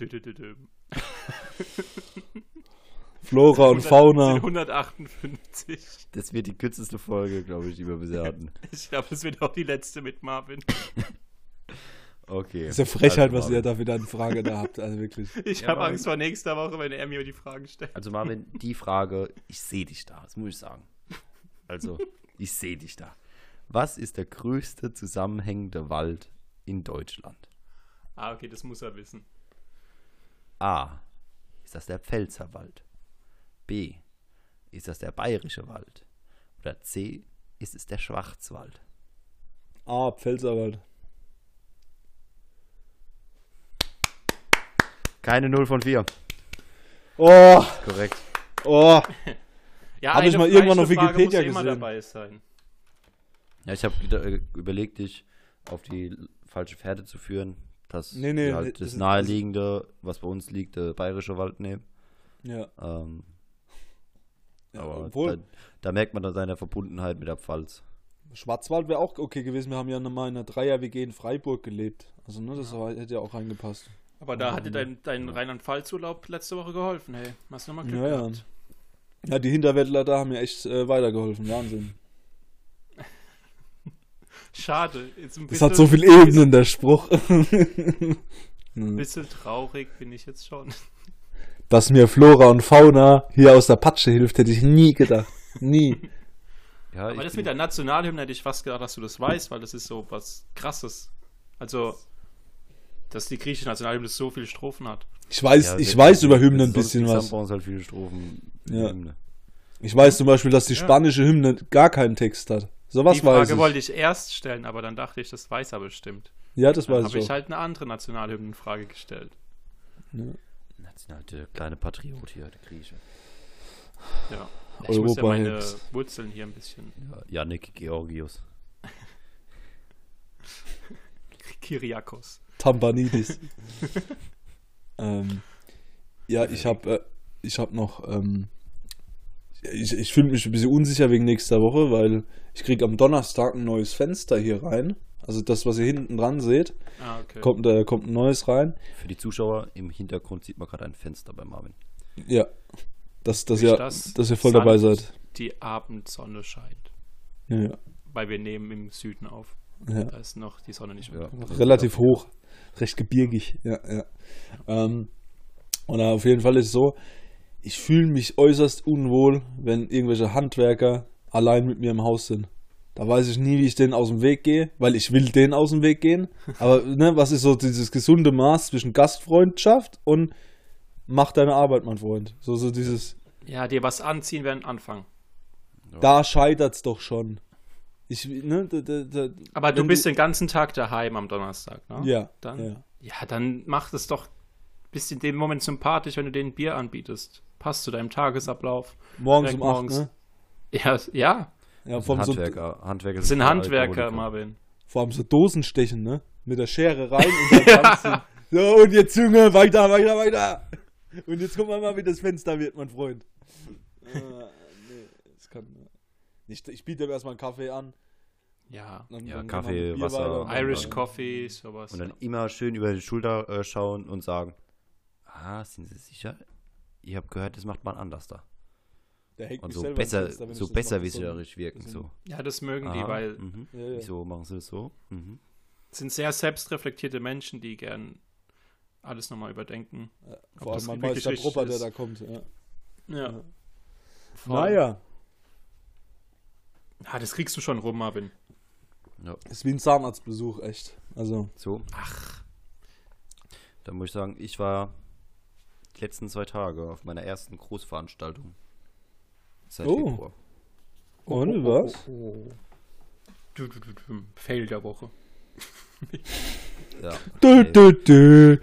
Dü -dü -dü -dü. Flora und 100 Fauna. sind 158. Das wird die kürzeste Folge, glaube ich, die wir bisher hatten. Ich glaube, das wird auch die letzte mit Marvin. Okay. Das ist ja Frechheit, Also, was ihr da wieder eine Frage da habt. Also wirklich. Ich Ja, habe. Angst vor nächster Woche, wenn er mir die Fragen stellt. Also Marvin, die Frage, ich sehe dich da, das muss ich sagen. Also, ich sehe dich da. Was ist der größte zusammenhängende Wald in Deutschland? Ah, okay, das muss er wissen. A. Ist das der Pfälzerwald? B. Ist das der Bayerische Wald? Oder C. Ist es der Schwarzwald? Ah, Pfälzerwald. Keine 0 von 4. Oh, Korrekt. oh. Ja, Hab ich mal irgendwann auf Frage Wikipedia muss immer gesehen. dabei sein. Ja, ich habe überlegt, dich auf die falsche Fährte zu führen, dass Nee, nee, wir halt das das ist- naheliegende, was bei uns liegt, der Bayerische Wald nehmen. Ja, Ähm, ja aber obwohl, da, da merkt man dann seine Verbundenheit mit der Pfalz. Schwarzwald wäre auch okay gewesen. Wir haben ja mal in einer Dreier-WG in Freiburg gelebt. Also, ne, das war, hätte ja auch reingepasst. Aber da hat dir dein, dein Rheinland-Pfalz-Urlaub letzte Woche geholfen, hey. Hast du nochmal Glück Ja, ja. gehabt. Ja, die Hinterwäldler da haben mir echt äh, weitergeholfen. Wahnsinn. Schade. Jetzt ein Das hat so viel Ebenen, der Spruch. Ein bisschen traurig bin ich jetzt schon. Dass mir Flora und Fauna hier aus der Patsche hilft, hätte ich nie gedacht. Nie. Ja, Aber ich das mit der Nationalhymne hätte ich fast gedacht, dass du das weißt, weil das ist so was Krasses. Also, dass die griechische Nationalhymne so viele Strophen hat. Ich weiß, ja, ich weiß über Hymnen ein bisschen was. halt viele Strophen. Ja. Hymne. Ich weiß zum Beispiel, dass die Ja. spanische Hymne gar keinen Text hat. Die Frage weiß ich. wollte ich erst stellen, aber dann dachte ich, das weiß er bestimmt. ja, das Dann weiß habe ich ich auch. halt eine andere Nationalhymnenfrage gestellt. National, der kleine Patriot hier, der Grieche. Ja. Ich muss ja Europa meine jetzt. Wurzeln hier ein bisschen. Ja, Yannick Georgius. Kyriakos. Tambanidis. ähm, ja, ich habe äh, ich hab noch. Ähm, ich ich fühle mich ein bisschen unsicher wegen nächster Woche, weil ich kriege am Donnerstag ein neues Fenster hier rein. Also das, was ihr hinten dran seht, Ah, okay. kommt, äh, kommt ein neues rein. Für die Zuschauer im Hintergrund sieht man gerade ein Fenster bei Marvin. Ja. Dass, dass, ihr, das dass ihr voll dabei Sand seid. Die Abendsonne scheint. Ja, ja. Weil wir nehmen im Süden auf. ja. Da ist noch die Sonne nicht Ja. unter. Relativ hoch. Recht gebirgig. Ja, ja. Ähm, und auf jeden Fall ist es so, ich fühle mich äußerst unwohl, wenn irgendwelche Handwerker allein mit mir im Haus sind. Da weiß ich nie, wie ich denen aus dem Weg gehe, weil ich will denen aus dem Weg gehen. Aber ne, was ist so dieses gesunde Maß zwischen Gastfreundschaft und mach deine Arbeit, mein Freund? So, so dieses, Ja, dir was anziehen ein Anfang. da scheitert's doch schon. Ich, ne, da, da, da, Aber du bist den ganzen Tag daheim am Donnerstag, ne? Ja, Dann, ja. ja, dann macht es doch, bist in dem Moment sympathisch, wenn du denen Bier anbietest. Passt zu deinem Tagesablauf. Morgens Direkt um 8, morgens. ne? Ja, ja, Ja, vom so, Handwerker, Handwerker das sind keine Handwerker. Marvin. Vor allem so Dosen stechen, ne? Mit der Schere rein und dann tanzen. So, und jetzt Junge, weiter, weiter, weiter. Und jetzt gucken wir mal, wie das Fenster wird, mein Freund. Ah, nee, das kann. Nicht, ich biete ihm erstmal einen Kaffee an. Ja, Dann, Ja, dann Kaffee, Wasser. weiter Irish dann- Coffee, sowas. Und dann immer schön über die Schulter äh, schauen und sagen, ah, sind Sie sicher? Ich habe gehört, das macht man anders da. Der hängt Und so besser, Fenster, so das besser mache. wissenschaftlerisch wirken. bisschen- So. ja, das mögen die, Aha, weil mhm. Ja, ja. Wieso machen sie das so? Mhm. es sind sehr selbstreflektierte Menschen, die gern alles nochmal überdenken. Ja, Ob Vor allem wirklich Meister richtig Propper, der da kommt. Ja. Ja. Naja, Ja, das kriegst du schon rum, Marvin. Ja, ist wie ein Zahnarztbesuch, echt. Also, so. Ach, Dann muss ich sagen, ich war die letzten zwei Tage auf meiner ersten Großveranstaltung. Seit Oh. Februar. und was? Du, du, du, du. Fail der Woche. Ja. Dö, Okay. dö, dö.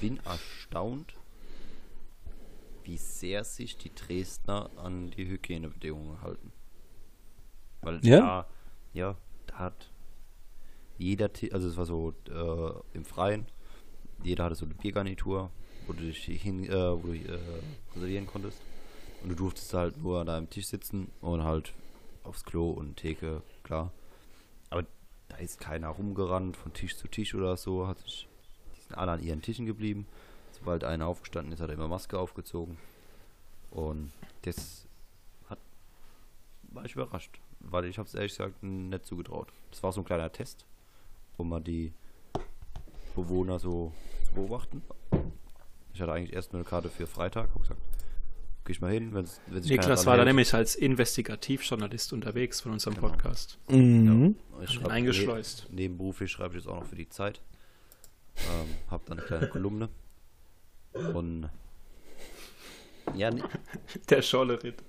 bin erstaunt, wie sehr sich die Dresdner an die Hygienebedingungen halten. Weil Ja? da, ja, da hat jeder, also es war so äh, im Freien, jeder hatte so eine Biergarnitur, wo du dich hin, äh, wo du äh, reservieren konntest. Und du durftest halt nur an deinem Tisch sitzen und halt aufs Klo und Theke, klar. Aber da ist keiner rumgerannt von Tisch zu Tisch oder so, hat sich die sind alle an ihren Tischen geblieben. Sobald einer aufgestanden ist, hat er immer Maske aufgezogen. Und das hat war ich überrascht, weil ich habe es ehrlich gesagt nicht zugetraut. Das war so ein kleiner Test, um mal die Bewohner so zu beobachten. Ich hatte eigentlich erst nur eine Karte für Freitag, hab gesagt, geh ich mal hin, wenn es wenn sich Niklas war da nämlich als Investigativjournalist unterwegs von unserem Genau. Podcast. Mhm. Ich Ihn schreib- eingeschleust. Ne, nebenberuflich schreibe ich jetzt auch noch für die Zeit. Ähm, hab dann eine kleine Kolumne. Und ja, ne, Der Scholle-Ritt.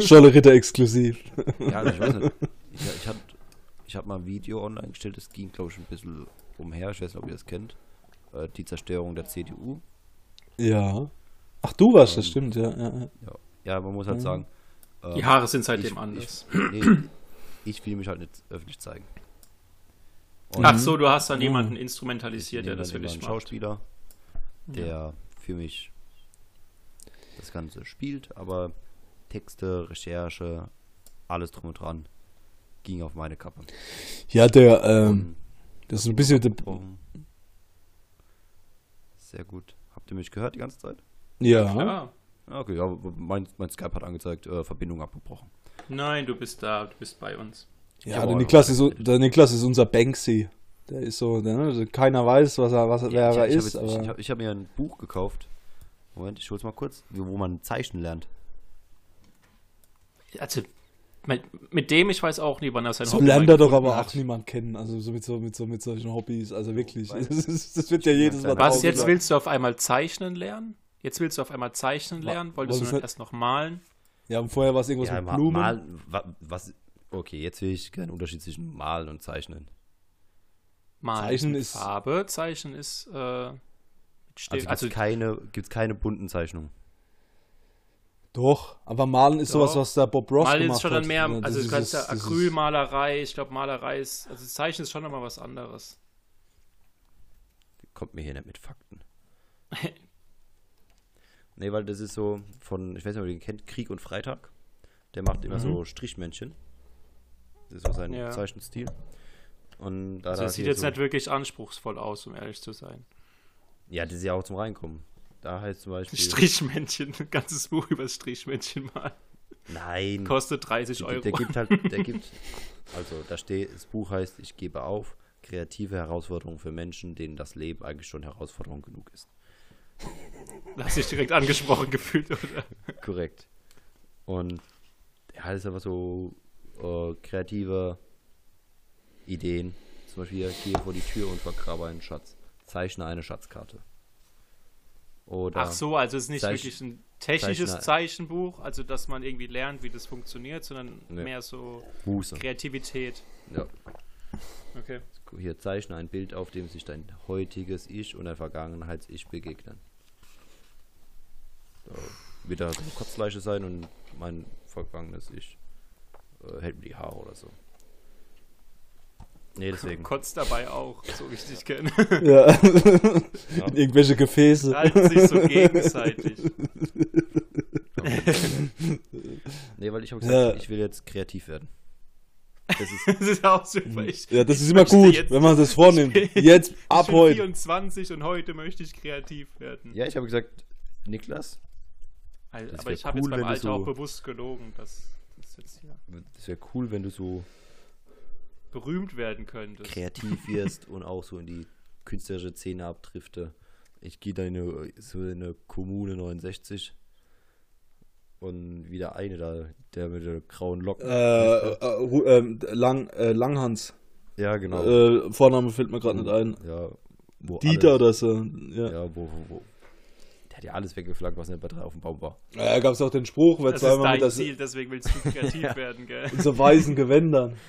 Scholle Ritter exklusiv. ja also ich weiß nicht. Ich, ich hatte ich hab mal ein Video online gestellt, das ging, glaube ich, ein bisschen umher. Ich weiß nicht, ob ihr das kennt. Äh, die Zerstörung der CDU. Ja. Ach, du warst das, Ähm, stimmt, ja. ja. ja. Ja, man muss halt Mhm. sagen. ähm, Die Haare sind seitdem ich, anders. Ich, nee, ich will mich halt nicht öffentlich zeigen. Und Ach so, du hast dann jemanden instrumentalisiert, der das für dich macht. Schauspieler, der für mich das Ganze spielt, aber Texte, Recherche, alles drum und dran ging auf meine Kappe. Ja, der, ähm, das ist ein bisschen. Sehr gut. Habt ihr mich gehört die ganze Zeit? Ja. Ja, Okay, ja, mein, mein Skype hat angezeigt, äh, Verbindung abgebrochen. Nein, du bist da, du bist bei uns. Ja, Ja, der Niklas, ist, so- der Niklas ist unser Banksy. Der ist so, der, ne, also keiner weiß, was er, was er, wer ich, er ich hab ist. jetzt- ich, habe ich hab mir ein Buch gekauft. Moment, ich hol's mal kurz, wo man Zeichnen lernt. Also, mit, mit dem, ich weiß auch nie, wann er sein so Hobby lernt er doch aber hat. auch niemand kennen. Also so mit, so, mit, so, mit solchen Hobbys. Also wirklich. Das, das wird ja jedes Mal. Was, jetzt willst du auf einmal zeichnen lernen? Jetzt willst du auf einmal zeichnen lernen? Wolltest wolltest du nicht- nicht erst noch malen? Ja, und vorher war es irgendwas Ja, mit Blumen. malen, wa- was, okay, jetzt will ich keinen Unterschied zwischen malen und zeichnen. Malen Zeichen mit ist- Farbe, Zeichen ist äh, mit Stift. Also, Also, gibt's keine, gibt's keine bunten Zeichnungen. Doch, aber Malen ist sowas, Doch. was der Bob Ross Malen gemacht ist schon hat. dann mehr, Ja, also du kannst ja Acrylmalerei, ich glaube Malerei ist, also Zeichen ist schon nochmal was anderes. Kommt mir hier nicht mit Fakten. nee, weil das ist so von, ich weiß nicht, ob ihr den kennt, Krieg und Freitag. Der macht immer Mhm. so Strichmännchen. Das ist so sein Ja. Zeichenstil. Und da Also da es sieht jetzt so, nicht wirklich anspruchsvoll aus, um ehrlich zu sein. Ja, das ist ja auch zum Reinkommen. Da heißt zum Beispiel. Strichmännchen, ein ganzes Buch über Strichmännchen mal. Nein. Kostet 30 Der, Euro. der gibt halt, der gibt, also da steht, das Buch heißt, ich gebe auf, kreative Herausforderungen für Menschen, denen das Leben eigentlich schon Herausforderung genug ist. Hast dich direkt angesprochen gefühlt, oder? Korrekt. Und er hat es aber so äh, kreative Ideen. Zum Beispiel hier, gehe vor die Tür und vergrabe einen Schatz. Zeichne eine Schatzkarte. Oder Ach so, also es ist nicht Zeich- wirklich ein technisches Zeichner- Zeichenbuch, also dass man irgendwie lernt, wie das funktioniert, sondern Nee. mehr so Buße. Kreativität. Ja. Okay. Hier zeichne ein Bild, auf dem sich dein heutiges Ich und dein Vergangenheits-Ich begegnen. Da wird da so eine Kotzleiche sein und mein vergangenes Ich äh, hält mir die Haare oder so. Nee, deswegen. Kotzt dabei auch, so wie ich dich kenne. Ja. Ja. In irgendwelche Gefäße. Halten sich so gegenseitig. Nee, weil ich habe gesagt, Ja. ich will jetzt kreativ werden. Das ist, Das ist auch super. Ich, Ja, das ist immer gut, jetzt- wenn man das vornimmt. Jetzt, ab ich bin heute. 24 und heute möchte ich kreativ werden. ja, ich habe gesagt, Niklas, Al- das Aber ich habe cool, jetzt beim wenn du Alter so- auch bewusst gelogen, dass das jetzt hier es wäre cool, wenn du so berühmt werden könnte. kreativ wirst und auch so in die künstlerische Szene abdrifte. Ich gehe da in eine, so in eine Kommune 69 und wieder eine da, der mit der grauen Locken. Äh, äh, ähm, Lang, äh, Langhans. ja, genau. Äh, Vorname fällt mir gerade nicht ein. Ja, wo Dieter alles, oder so. Ja. Ja, wo, wo, wo. Der hat ja alles weggeflaggt, was nicht bei drei auf dem Baum war. Da gab es auch den Spruch, wer Das ist zweimal dein der, Ziel, deswegen willst du kreativ werden, gell? in so weißen Gewändern.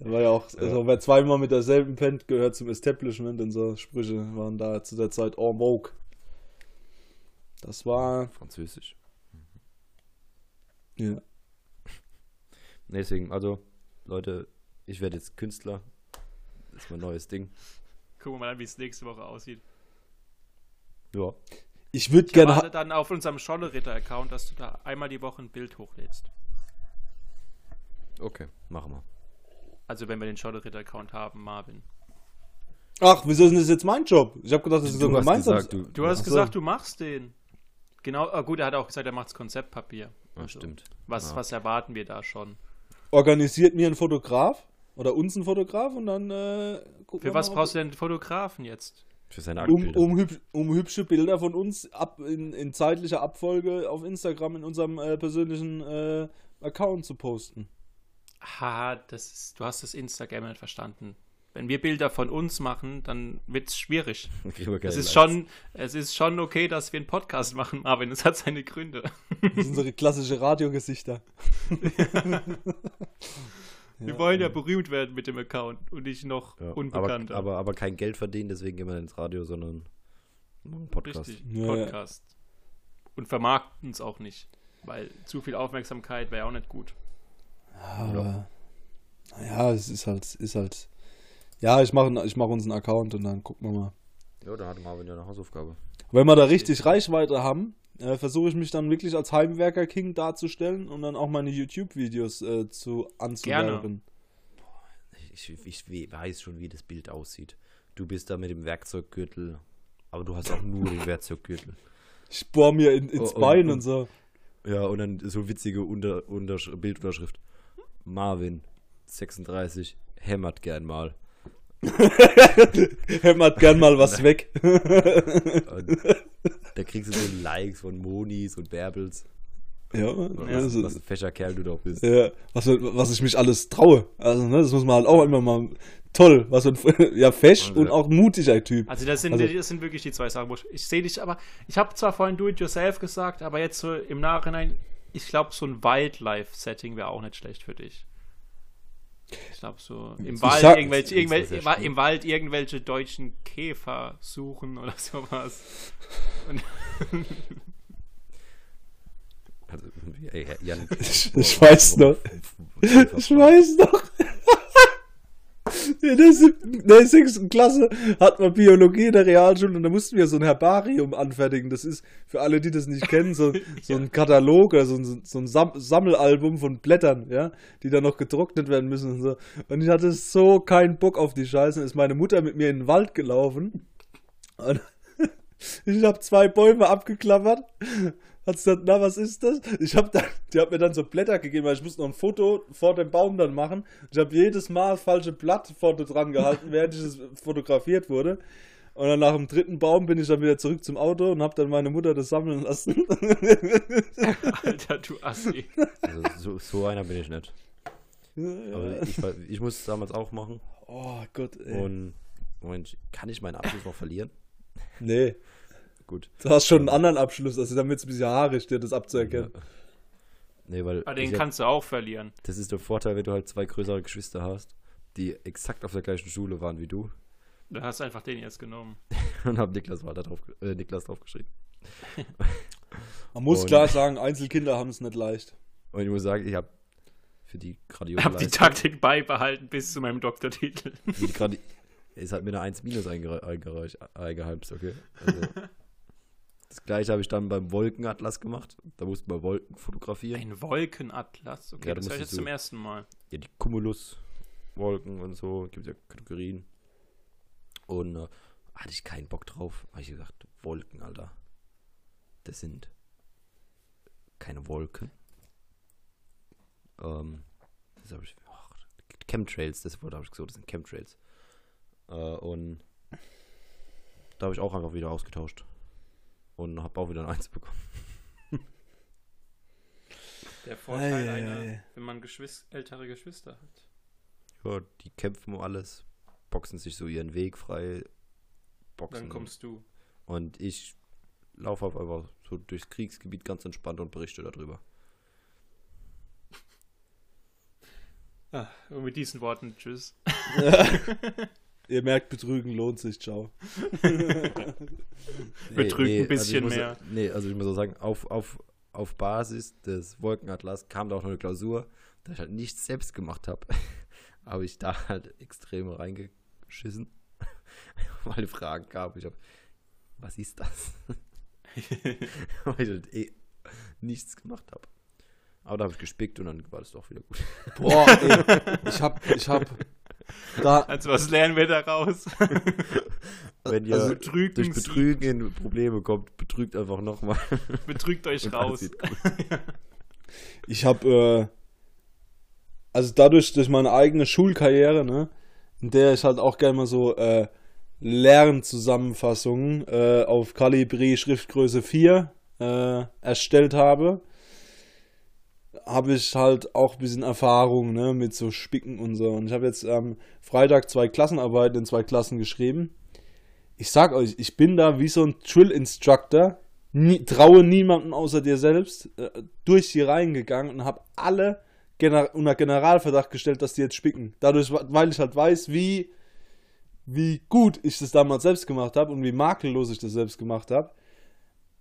Da war ja auch, Ja. also wer zweimal mit derselben pennt, gehört zum Establishment und so Sprüche waren da zu der Zeit en vogue. Das war, Französisch. Ja. Deswegen, also, Leute, ich werde jetzt Künstler. Das ist mein neues Ding. Gucken wir mal an, wie es nächste Woche aussieht. Ja. Ich würde Ich gerne, erwarte dann auf unserem Scholle-Ritter-Account, dass du da einmal die Woche ein Bild hochlädst. Okay, machen wir. Also wenn wir den Scholle-Ritter-Account haben, Marvin. ach, wieso ist das jetzt mein Job? Ich habe gedacht, das ist so Du hast gemeinsam. gesagt, du, Du hast gesagt, du machst den. Genau, ah, gut, er hat auch gesagt, er macht's Konzeptpapier. Ah, Also, stimmt. Was, Ja. was erwarten wir da schon? Organisiert mir ein Fotograf oder uns ein Fotograf und dann äh, gucken Für wir was mal, brauchst du denn Fotografen jetzt? Für seine um, um, hübsch, um hübsche Bilder von uns ab in, in zeitlicher Abfolge auf Instagram in unserem äh, persönlichen äh, Account zu posten. Ha, das ist, du hast das Instagram nicht verstanden. Wenn wir Bilder von uns machen, dann wird's schwierig. Kriegen wir keine Es ist schon, es ist schon okay, dass wir einen Podcast machen, Marvin. Es hat seine Gründe. Das sind unsere klassische Radiogesichter. Wir wollen ja berühmt werden mit dem Account und nicht noch Ja, unbekannter. Aber, aber, aber kein Geld verdienen, deswegen gehen wir ins Radio, sondern einen Podcast. Richtig, Ja, ja. Podcast. Und vermarkten es auch nicht. Weil zu viel Aufmerksamkeit wäre auch nicht gut. Aber, naja, es ist halt, ist halt. Ja, ich mache ich mach uns einen Account und dann gucken wir mal. Ja, da hatte Marvin ja eine Hausaufgabe. Wenn wir da richtig Reichweite haben, äh, versuche ich mich dann wirklich als Heimwerker-King darzustellen und dann auch meine YouTube-Videos äh, zu anzuwerben. Ich, ich we- weiß schon, wie das Bild aussieht. Du bist da mit dem Werkzeuggürtel, aber du hast auch nur den Werkzeuggürtel. Ich bohr mir in, ins Oh, und- Bein und, und- so. Ja, und dann so witzige Unter, Untersch Bildunterschrift. Marvin, 36, hämmert gern mal. Hämmert gern mal was weg. Und da kriegst du so Likes von Monis und Bärbels. ja, Was, also, was ein fescher Kerl du doch bist. ja was, was ich mich alles traue. Also, ne, das muss man halt auch immer mal. Toll, was für ein, ja, fesch Also- und auch mutiger Typ. Also das sind, Also- das sind wirklich die zwei Sachen. wo Ich, ich sehe dich, aber ich habe zwar vorhin Do-it-yourself gesagt, aber jetzt so im Nachhinein, ich glaube, so ein Wildlife-Setting wäre auch nicht schlecht für dich. Ich glaube, so im Ich Wald, sag- irgendwelche, irgendwelche, im Wald irgendwelche deutschen Käfer suchen oder sowas. Und Also, ey, Jan, Ich, ich weiß noch. Ich weiß noch. In der siebten, der sechsten Klasse hat man Biologie in der Realschule und da mussten wir so ein Herbarium anfertigen. Das ist, für alle, die das nicht kennen, so, so ein Katalog oder so ein, so ein Sam Sammelalbum von Blättern, ja, die dann noch getrocknet werden müssen und so. Und ich hatte so keinen Bock auf die Scheiße. Ist meine Mutter mit mir in den Wald gelaufen und ich habe zwei Bäume abgeklappert. Hat sie gesagt, na, was ist das? Ich habe dann, die hat mir dann so Blätter gegeben, weil ich musste noch ein Foto vor dem Baum dann machen. Ich habe jedes Mal das falsche Blatt vorne dran gehalten, während ich es fotografiert wurde. Und dann nach dem dritten Baum bin ich dann wieder zurück zum Auto und habe dann meine Mutter das sammeln lassen. Alter, du Assi. also, so, so einer bin ich nicht. Aber ich, ich muss es damals auch machen. oh Gott, ey. Und Moment, kann ich meinen Abschluss noch verlieren? Nee, Gut. du hast schon einen anderen Abschluss, also damit es ein bisschen haarig dir das abzuerkennen. Nee, weil Aber den ich hab- kannst du auch verlieren. das ist der Vorteil, wenn du halt zwei größere Geschwister hast, die exakt auf der gleichen Schule waren wie du. Du hast einfach den jetzt genommen. Und hab Niklas Walter drauf, äh, Niklas draufgeschrieben. Man muss Und- klar sagen, Einzelkinder haben es nicht leicht. Und ich muss sagen, ich habe für die Ich grandiose habe die Taktik beibehalten bis zu meinem Doktortitel. für die gradi es hat mir eine 1 minus eingere- eingereicht, eingeheimst, okay? Also, das gleiche habe ich dann beim Wolkenatlas gemacht. Da mussten wir Wolken fotografieren. Ein Wolkenatlas. Okay, Ja, da das höre ich jetzt zum ersten Mal. ja, die Cumulus-Wolken und so, gibt ja Kategorien. Und äh, hatte ich keinen Bock drauf. Habe ich gesagt, Wolken, Alter. Das sind keine Wolken. Ähm, das habe ich. Ach, Chemtrails, das Wort habe ich gesagt, das sind Chemtrails. Äh, und da habe ich auch einfach wieder ausgetauscht. Und habe auch wieder ein Eins bekommen. Der Vorteil, Ei, ei, einer, ei. wenn man Geschwis ältere Geschwister hat. Ja, die kämpfen um alles, boxen sich so ihren Weg frei. Boxen. Dann kommst du. Und ich laufe auf einfach so durchs Kriegsgebiet ganz entspannt und berichte darüber. Ah, und mit diesen Worten, tschüss. Ihr merkt, betrügen lohnt sich, ciao. Betrügt ein bisschen also ich muss, mehr. Nee, also ich muss auch sagen, auf, auf, auf Basis des Wolkenatlas kam da auch noch eine Klausur, da ich halt nichts selbst gemacht habe, habe ich da halt extrem reingeschissen, weil Fragen gab. Ich habe, was ist das? weil ich halt eh nichts gemacht habe. Aber da habe ich gespickt und dann war das doch wieder gut. Boah, ey, ich hab, ich hab da, Also was lernen wir daraus? Wenn ihr Also Betrügen durch Sie- Betrügen in Probleme kommt, betrügt einfach nochmal. Betrügt euch raus. ich hab, äh, also dadurch, durch meine eigene Schulkarriere, ne, in der ich halt auch gerne mal so, äh, Lernzusammenfassungen äh, auf Calibri Schriftgröße 4 äh, erstellt habe, habe ich halt auch ein bisschen Erfahrung ne, mit so Spicken und so. Und ich habe jetzt am Freitag zwei Klassenarbeiten in zwei Klassen geschrieben. Ich sag euch, ich bin da wie so ein Drill-Instructor, nie, traue niemandem außer dir selbst, äh, durch die Reihen gegangen und habe alle gener unter Generalverdacht gestellt, dass die jetzt spicken. Dadurch, weil ich halt weiß, wie, wie gut ich das damals selbst gemacht habe und wie makellos ich das selbst gemacht habe.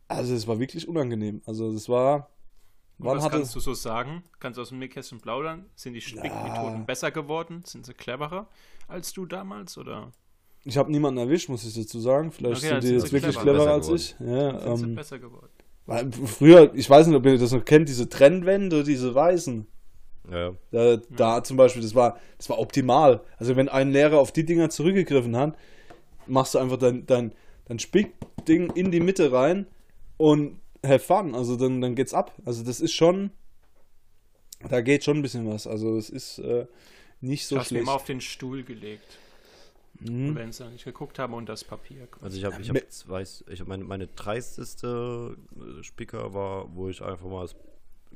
Also es war wirklich unangenehm. Also das war... Wann was kannst du so sagen? Kannst du aus dem Nähkästchen plaudern? Sind die Spickmethoden Ja. besser geworden? Sind sie cleverer als du damals? Oder ich habe niemanden erwischt, muss ich dazu sagen. Vielleicht Okay, sind die sind jetzt wirklich clever. cleverer Besser als ich. Ja, sind sie ähm, besser geworden? weil früher, ich weiß nicht, ob ihr das noch kennt, diese Trennwände, diese weißen. Ja, Da, da zum Beispiel, das war, das war optimal. Also wenn ein Lehrer auf die Dinger zurückgegriffen hat, machst du einfach dein, dein, dein Spickding in die Mitte rein und have fun. Also dann, dann geht's ab. Also das ist schon, da geht schon ein bisschen was. Also es ist äh, nicht so ich habe mir schlecht. immer auf den Stuhl gelegt. Mhm. Wenn sie nicht geguckt haben und das Papier. also ich habe ich hab zwei, ich hab meine, meine dreisteste äh, Spicker war, wo ich einfach mal das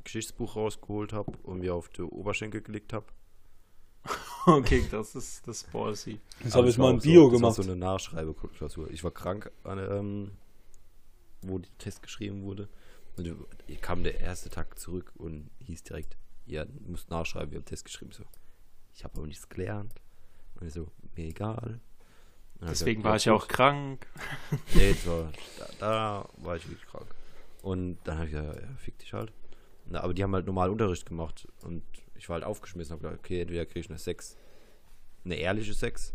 Geschichtsbuch rausgeholt habe und mir auf die Oberschenkel gelegt habe. okay, das ist das Ballsy. Das habe ich mal in auch Bio so, gemacht. Das war so eine Nachschreibeklausur. Ich war krank, an, ähm, wo die Test geschrieben wurde. Und ich kam der erste Tag zurück und hieß direkt, ja, du musst nachschreiben, wir haben Test geschrieben. So, ich habe aber nichts gelernt. Und ich so, mir egal. Deswegen gesagt, war ich ja auch krank. Nee, war, da, da war ich wirklich krank. Und dann habe ich gesagt, ja, fick dich halt. Na, aber die haben halt normal Unterricht gemacht und ich war halt aufgeschmissen und habe gedacht, okay, entweder kriege ich eine 6, eine ehrliche 6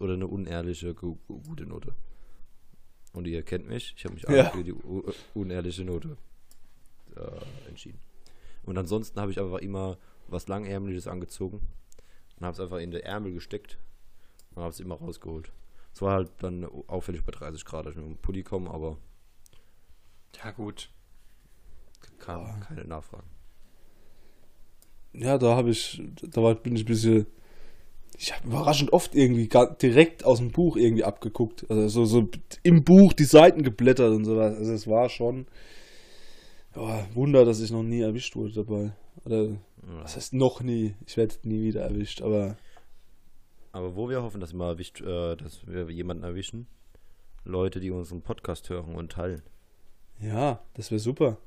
oder eine unehrliche, gu gu gute Note. Und ihr kennt mich, ich habe mich Ja. für die unehrliche Note äh, entschieden. Und ansonsten habe ich einfach immer was Langärmeliges angezogen und habe es einfach in den Ärmel gesteckt und habe es immer rausgeholt. Es war halt dann auffällig bei 30 Grad, als ich mit dem Pulli komme, aber Ja, gut. kam keine Nachfragen. Ja, da habe ich, da war, bin ich ein bisschen, ich habe überraschend oft irgendwie direkt aus dem Buch irgendwie abgeguckt. Also so, so im Buch die Seiten geblättert und sowas. Also es war schon, ja, Wunder, dass ich noch nie erwischt wurde dabei. Oder, was heißt noch nie? Ich werde nie wieder erwischt, aber Aber wo wir hoffen, dass wir, mal erwischt, äh, dass wir jemanden erwischen, Leute, die unseren Podcast hören und teilen. ja, das wäre super.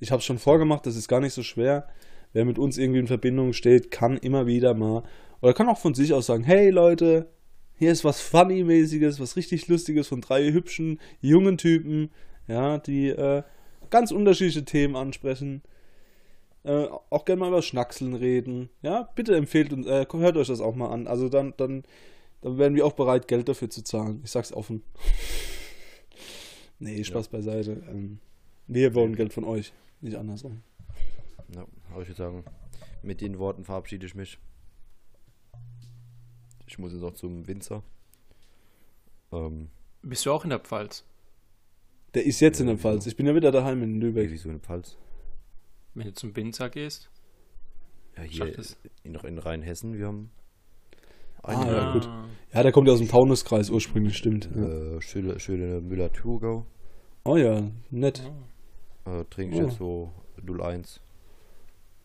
Ich habe schon vorgemacht, das ist gar nicht so schwer. Wer mit uns irgendwie in Verbindung steht, kann immer wieder mal, oder kann auch von sich aus sagen, hey Leute, hier ist was Funny-mäßiges, was richtig Lustiges von drei hübschen, jungen Typen, ja, die äh, ganz unterschiedliche Themen ansprechen. Äh, auch gerne mal über Schnackseln reden. Ja, bitte empfehlt uns, äh, hört euch das auch mal an. Also dann, dann, dann wären wir auch bereit, Geld dafür zu zahlen. Ich sag's offen. nee, Spaß beiseite. Ähm, wir wollen Geld von euch, nicht andersrum. Ja, aber ich würde sagen, mit den Worten verabschiede ich mich. Ich muss jetzt noch zum Winzer. Ähm, Bist du auch in der Pfalz? Der ist jetzt in Ja, der Pfalz. wieso? Ich bin ja wieder daheim in Lübeck. wieso in der Pfalz? Wenn du zum Winzer gehst? Ja, hier in, in Rheinhessen, wir haben Ah, ja, gut. Ja, der kommt ja aus dem Taunuskreis ursprünglich, stimmt. Ja. äh, schöne, schöne Müller-Thurgau. Oh ja, nett. Äh, trinke ich Oh. jetzt so 01,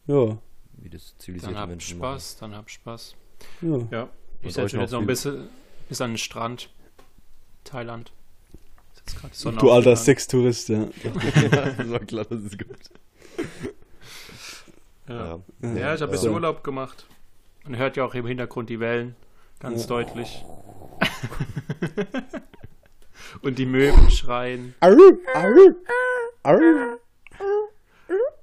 Ja, wie das Dann zivilisierte hab Menschen machen. Spaß, dann hab Spaß. ja. Ja, ich setze mich noch jetzt noch ein bisschen bis an den Strand. Thailand. Ist Sonne Du alter. Sextourist, ja. das war klar, dass es gibt. Ja, Ja. ja ich habe ein bisschen. Urlaub gemacht. Man hört ja auch im Hintergrund die Wellen. Ganz Ja. deutlich. Und die Möwen schreien. Au, au, au.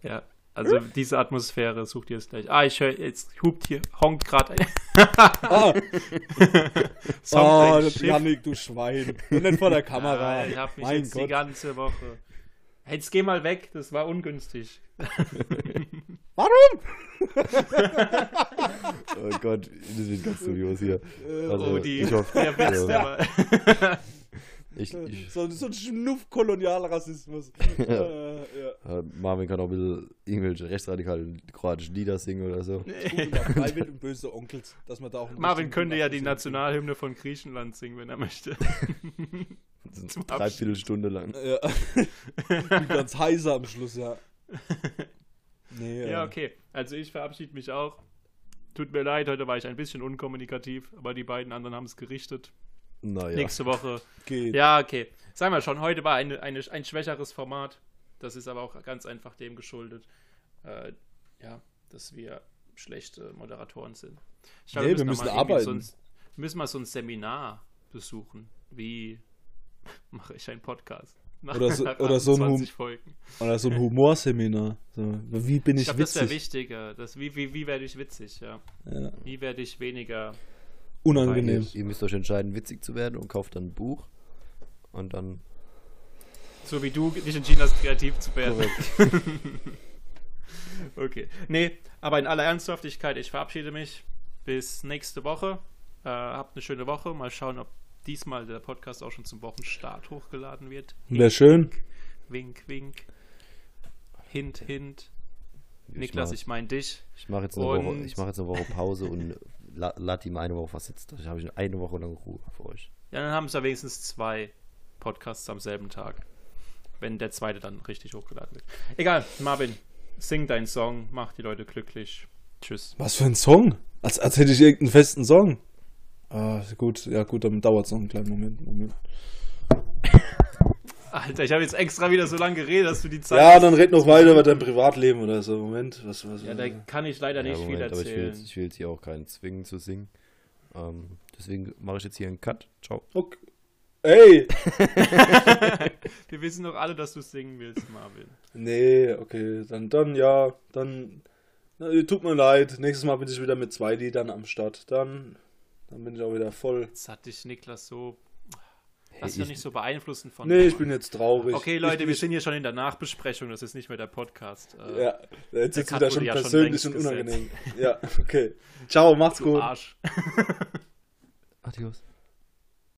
Ja, also diese Atmosphäre sucht ihr es gleich. Ah, ich höre, jetzt hupt hier, honkt gerade ein. Ah, oh, ein Schiff. Janik, du Schwein. Und nicht vor der Kamera. Ja, ich habe mich mein jetzt die Gott. ganze Woche. Jetzt geh mal weg, das war ungünstig. Warum? Oh Gott, das wird ganz dubios hier. Also, oh, die, ich hoffe, der Witz, ja. der war. Ich, ich, So, so ein Schnuff-Kolonialrassismus. äh, ja. äh, Marvin kann auch ein bisschen irgendwelche rechtsradikalen kroatischen Lieder singen oder so. Drei wild und böse Onkels, dass man da auch Marvin könnte ja die Nationalhymne von Griechenland singen, wenn er möchte. Eine Dreiviertelstunde lang. Ja. Ganz heiser am Schluss, ja. Nee, Ja, äh, okay. Also ich verabschiede mich auch. Tut mir leid, heute war ich ein bisschen unkommunikativ, aber die beiden anderen haben es gerichtet. Naja. Nächste Woche. Geht. Ja, okay. Sagen wir schon, heute war eine, eine, ein schwächeres Format. Das ist aber auch ganz einfach dem geschuldet, äh, ja, dass wir schlechte Moderatoren sind. Ich Nee, wir müssen mal irgendwie arbeiten. So ein, müssen mal so ein Seminar besuchen. Wie mache ich einen Podcast? Nach, Oder so- oder so ein 28 Hum- Folgen. Oder so ein Humorseminar. So, wie bin Ich ich, glaube, das wäre witzig? wichtiger. Das, wie wie, wie werde ich witzig, ja. Ja. Wie werde ich weniger. Unangenehm. Ihr müsst euch entscheiden, witzig zu werden und kauft dann ein Buch. Und dann. So wie du dich entschieden hast, kreativ zu werden. okay. Nee, aber in aller Ernsthaftigkeit, ich verabschiede mich. Bis nächste Woche. Äh, habt eine schöne Woche. Mal schauen, ob diesmal der Podcast auch schon zum Wochenstart hochgeladen wird. Wäre schön. Wink, wink. Hint, hint. Ich Niklas, mach- ich meine dich. Ich mache jetzt, eine Woche- Und- ich mach jetzt eine Woche Pause und la, lad ihm eine Woche versetzt. Dann habe ich eine Woche lang Ruhe für euch. Ja, dann haben es ja wenigstens zwei Podcasts am selben Tag. Wenn der zweite dann richtig hochgeladen wird. Egal, Marvin, sing deinen Song, mach die Leute glücklich. Tschüss. Was für ein Song? Als, als hätte ich irgendeinen festen Song. Ah, gut, ja gut, dann dauert es noch einen kleinen Moment. Moment. Alter, ich habe jetzt extra wieder so lange geredet, dass du die Zeit. Ja, dann red noch weiter über dein Privatleben oder so. Moment, was, was? Ja, da kann ich leider nicht Ja, viel Moment, aber ich will, erzählen. jetzt, ich will jetzt hier auch keinen zwingen zu singen. Ähm, deswegen mache ich jetzt hier einen Cut. Ciao. okay. Ey! Wir wissen doch alle, dass du singen willst, Marvin. Nee, okay, dann, dann ja, dann. Na, tut mir leid, nächstes Mal bin ich wieder mit zwei Liedern am Start. Dann, dann bin ich auch wieder voll. Jetzt hat dich Niklas so. Lass dich nicht so beeinflussen von. Nee, ich bin jetzt traurig. Okay, ich, Leute, wir ich, sind hier schon in der Nachbesprechung, das ist nicht mehr der Podcast. Äh, Ja, jetzt ist Cut wieder wurde schon ja schon persönlich längst und unangenehm. Ja, okay. Ciao, macht's Du gut. Arsch. Adios.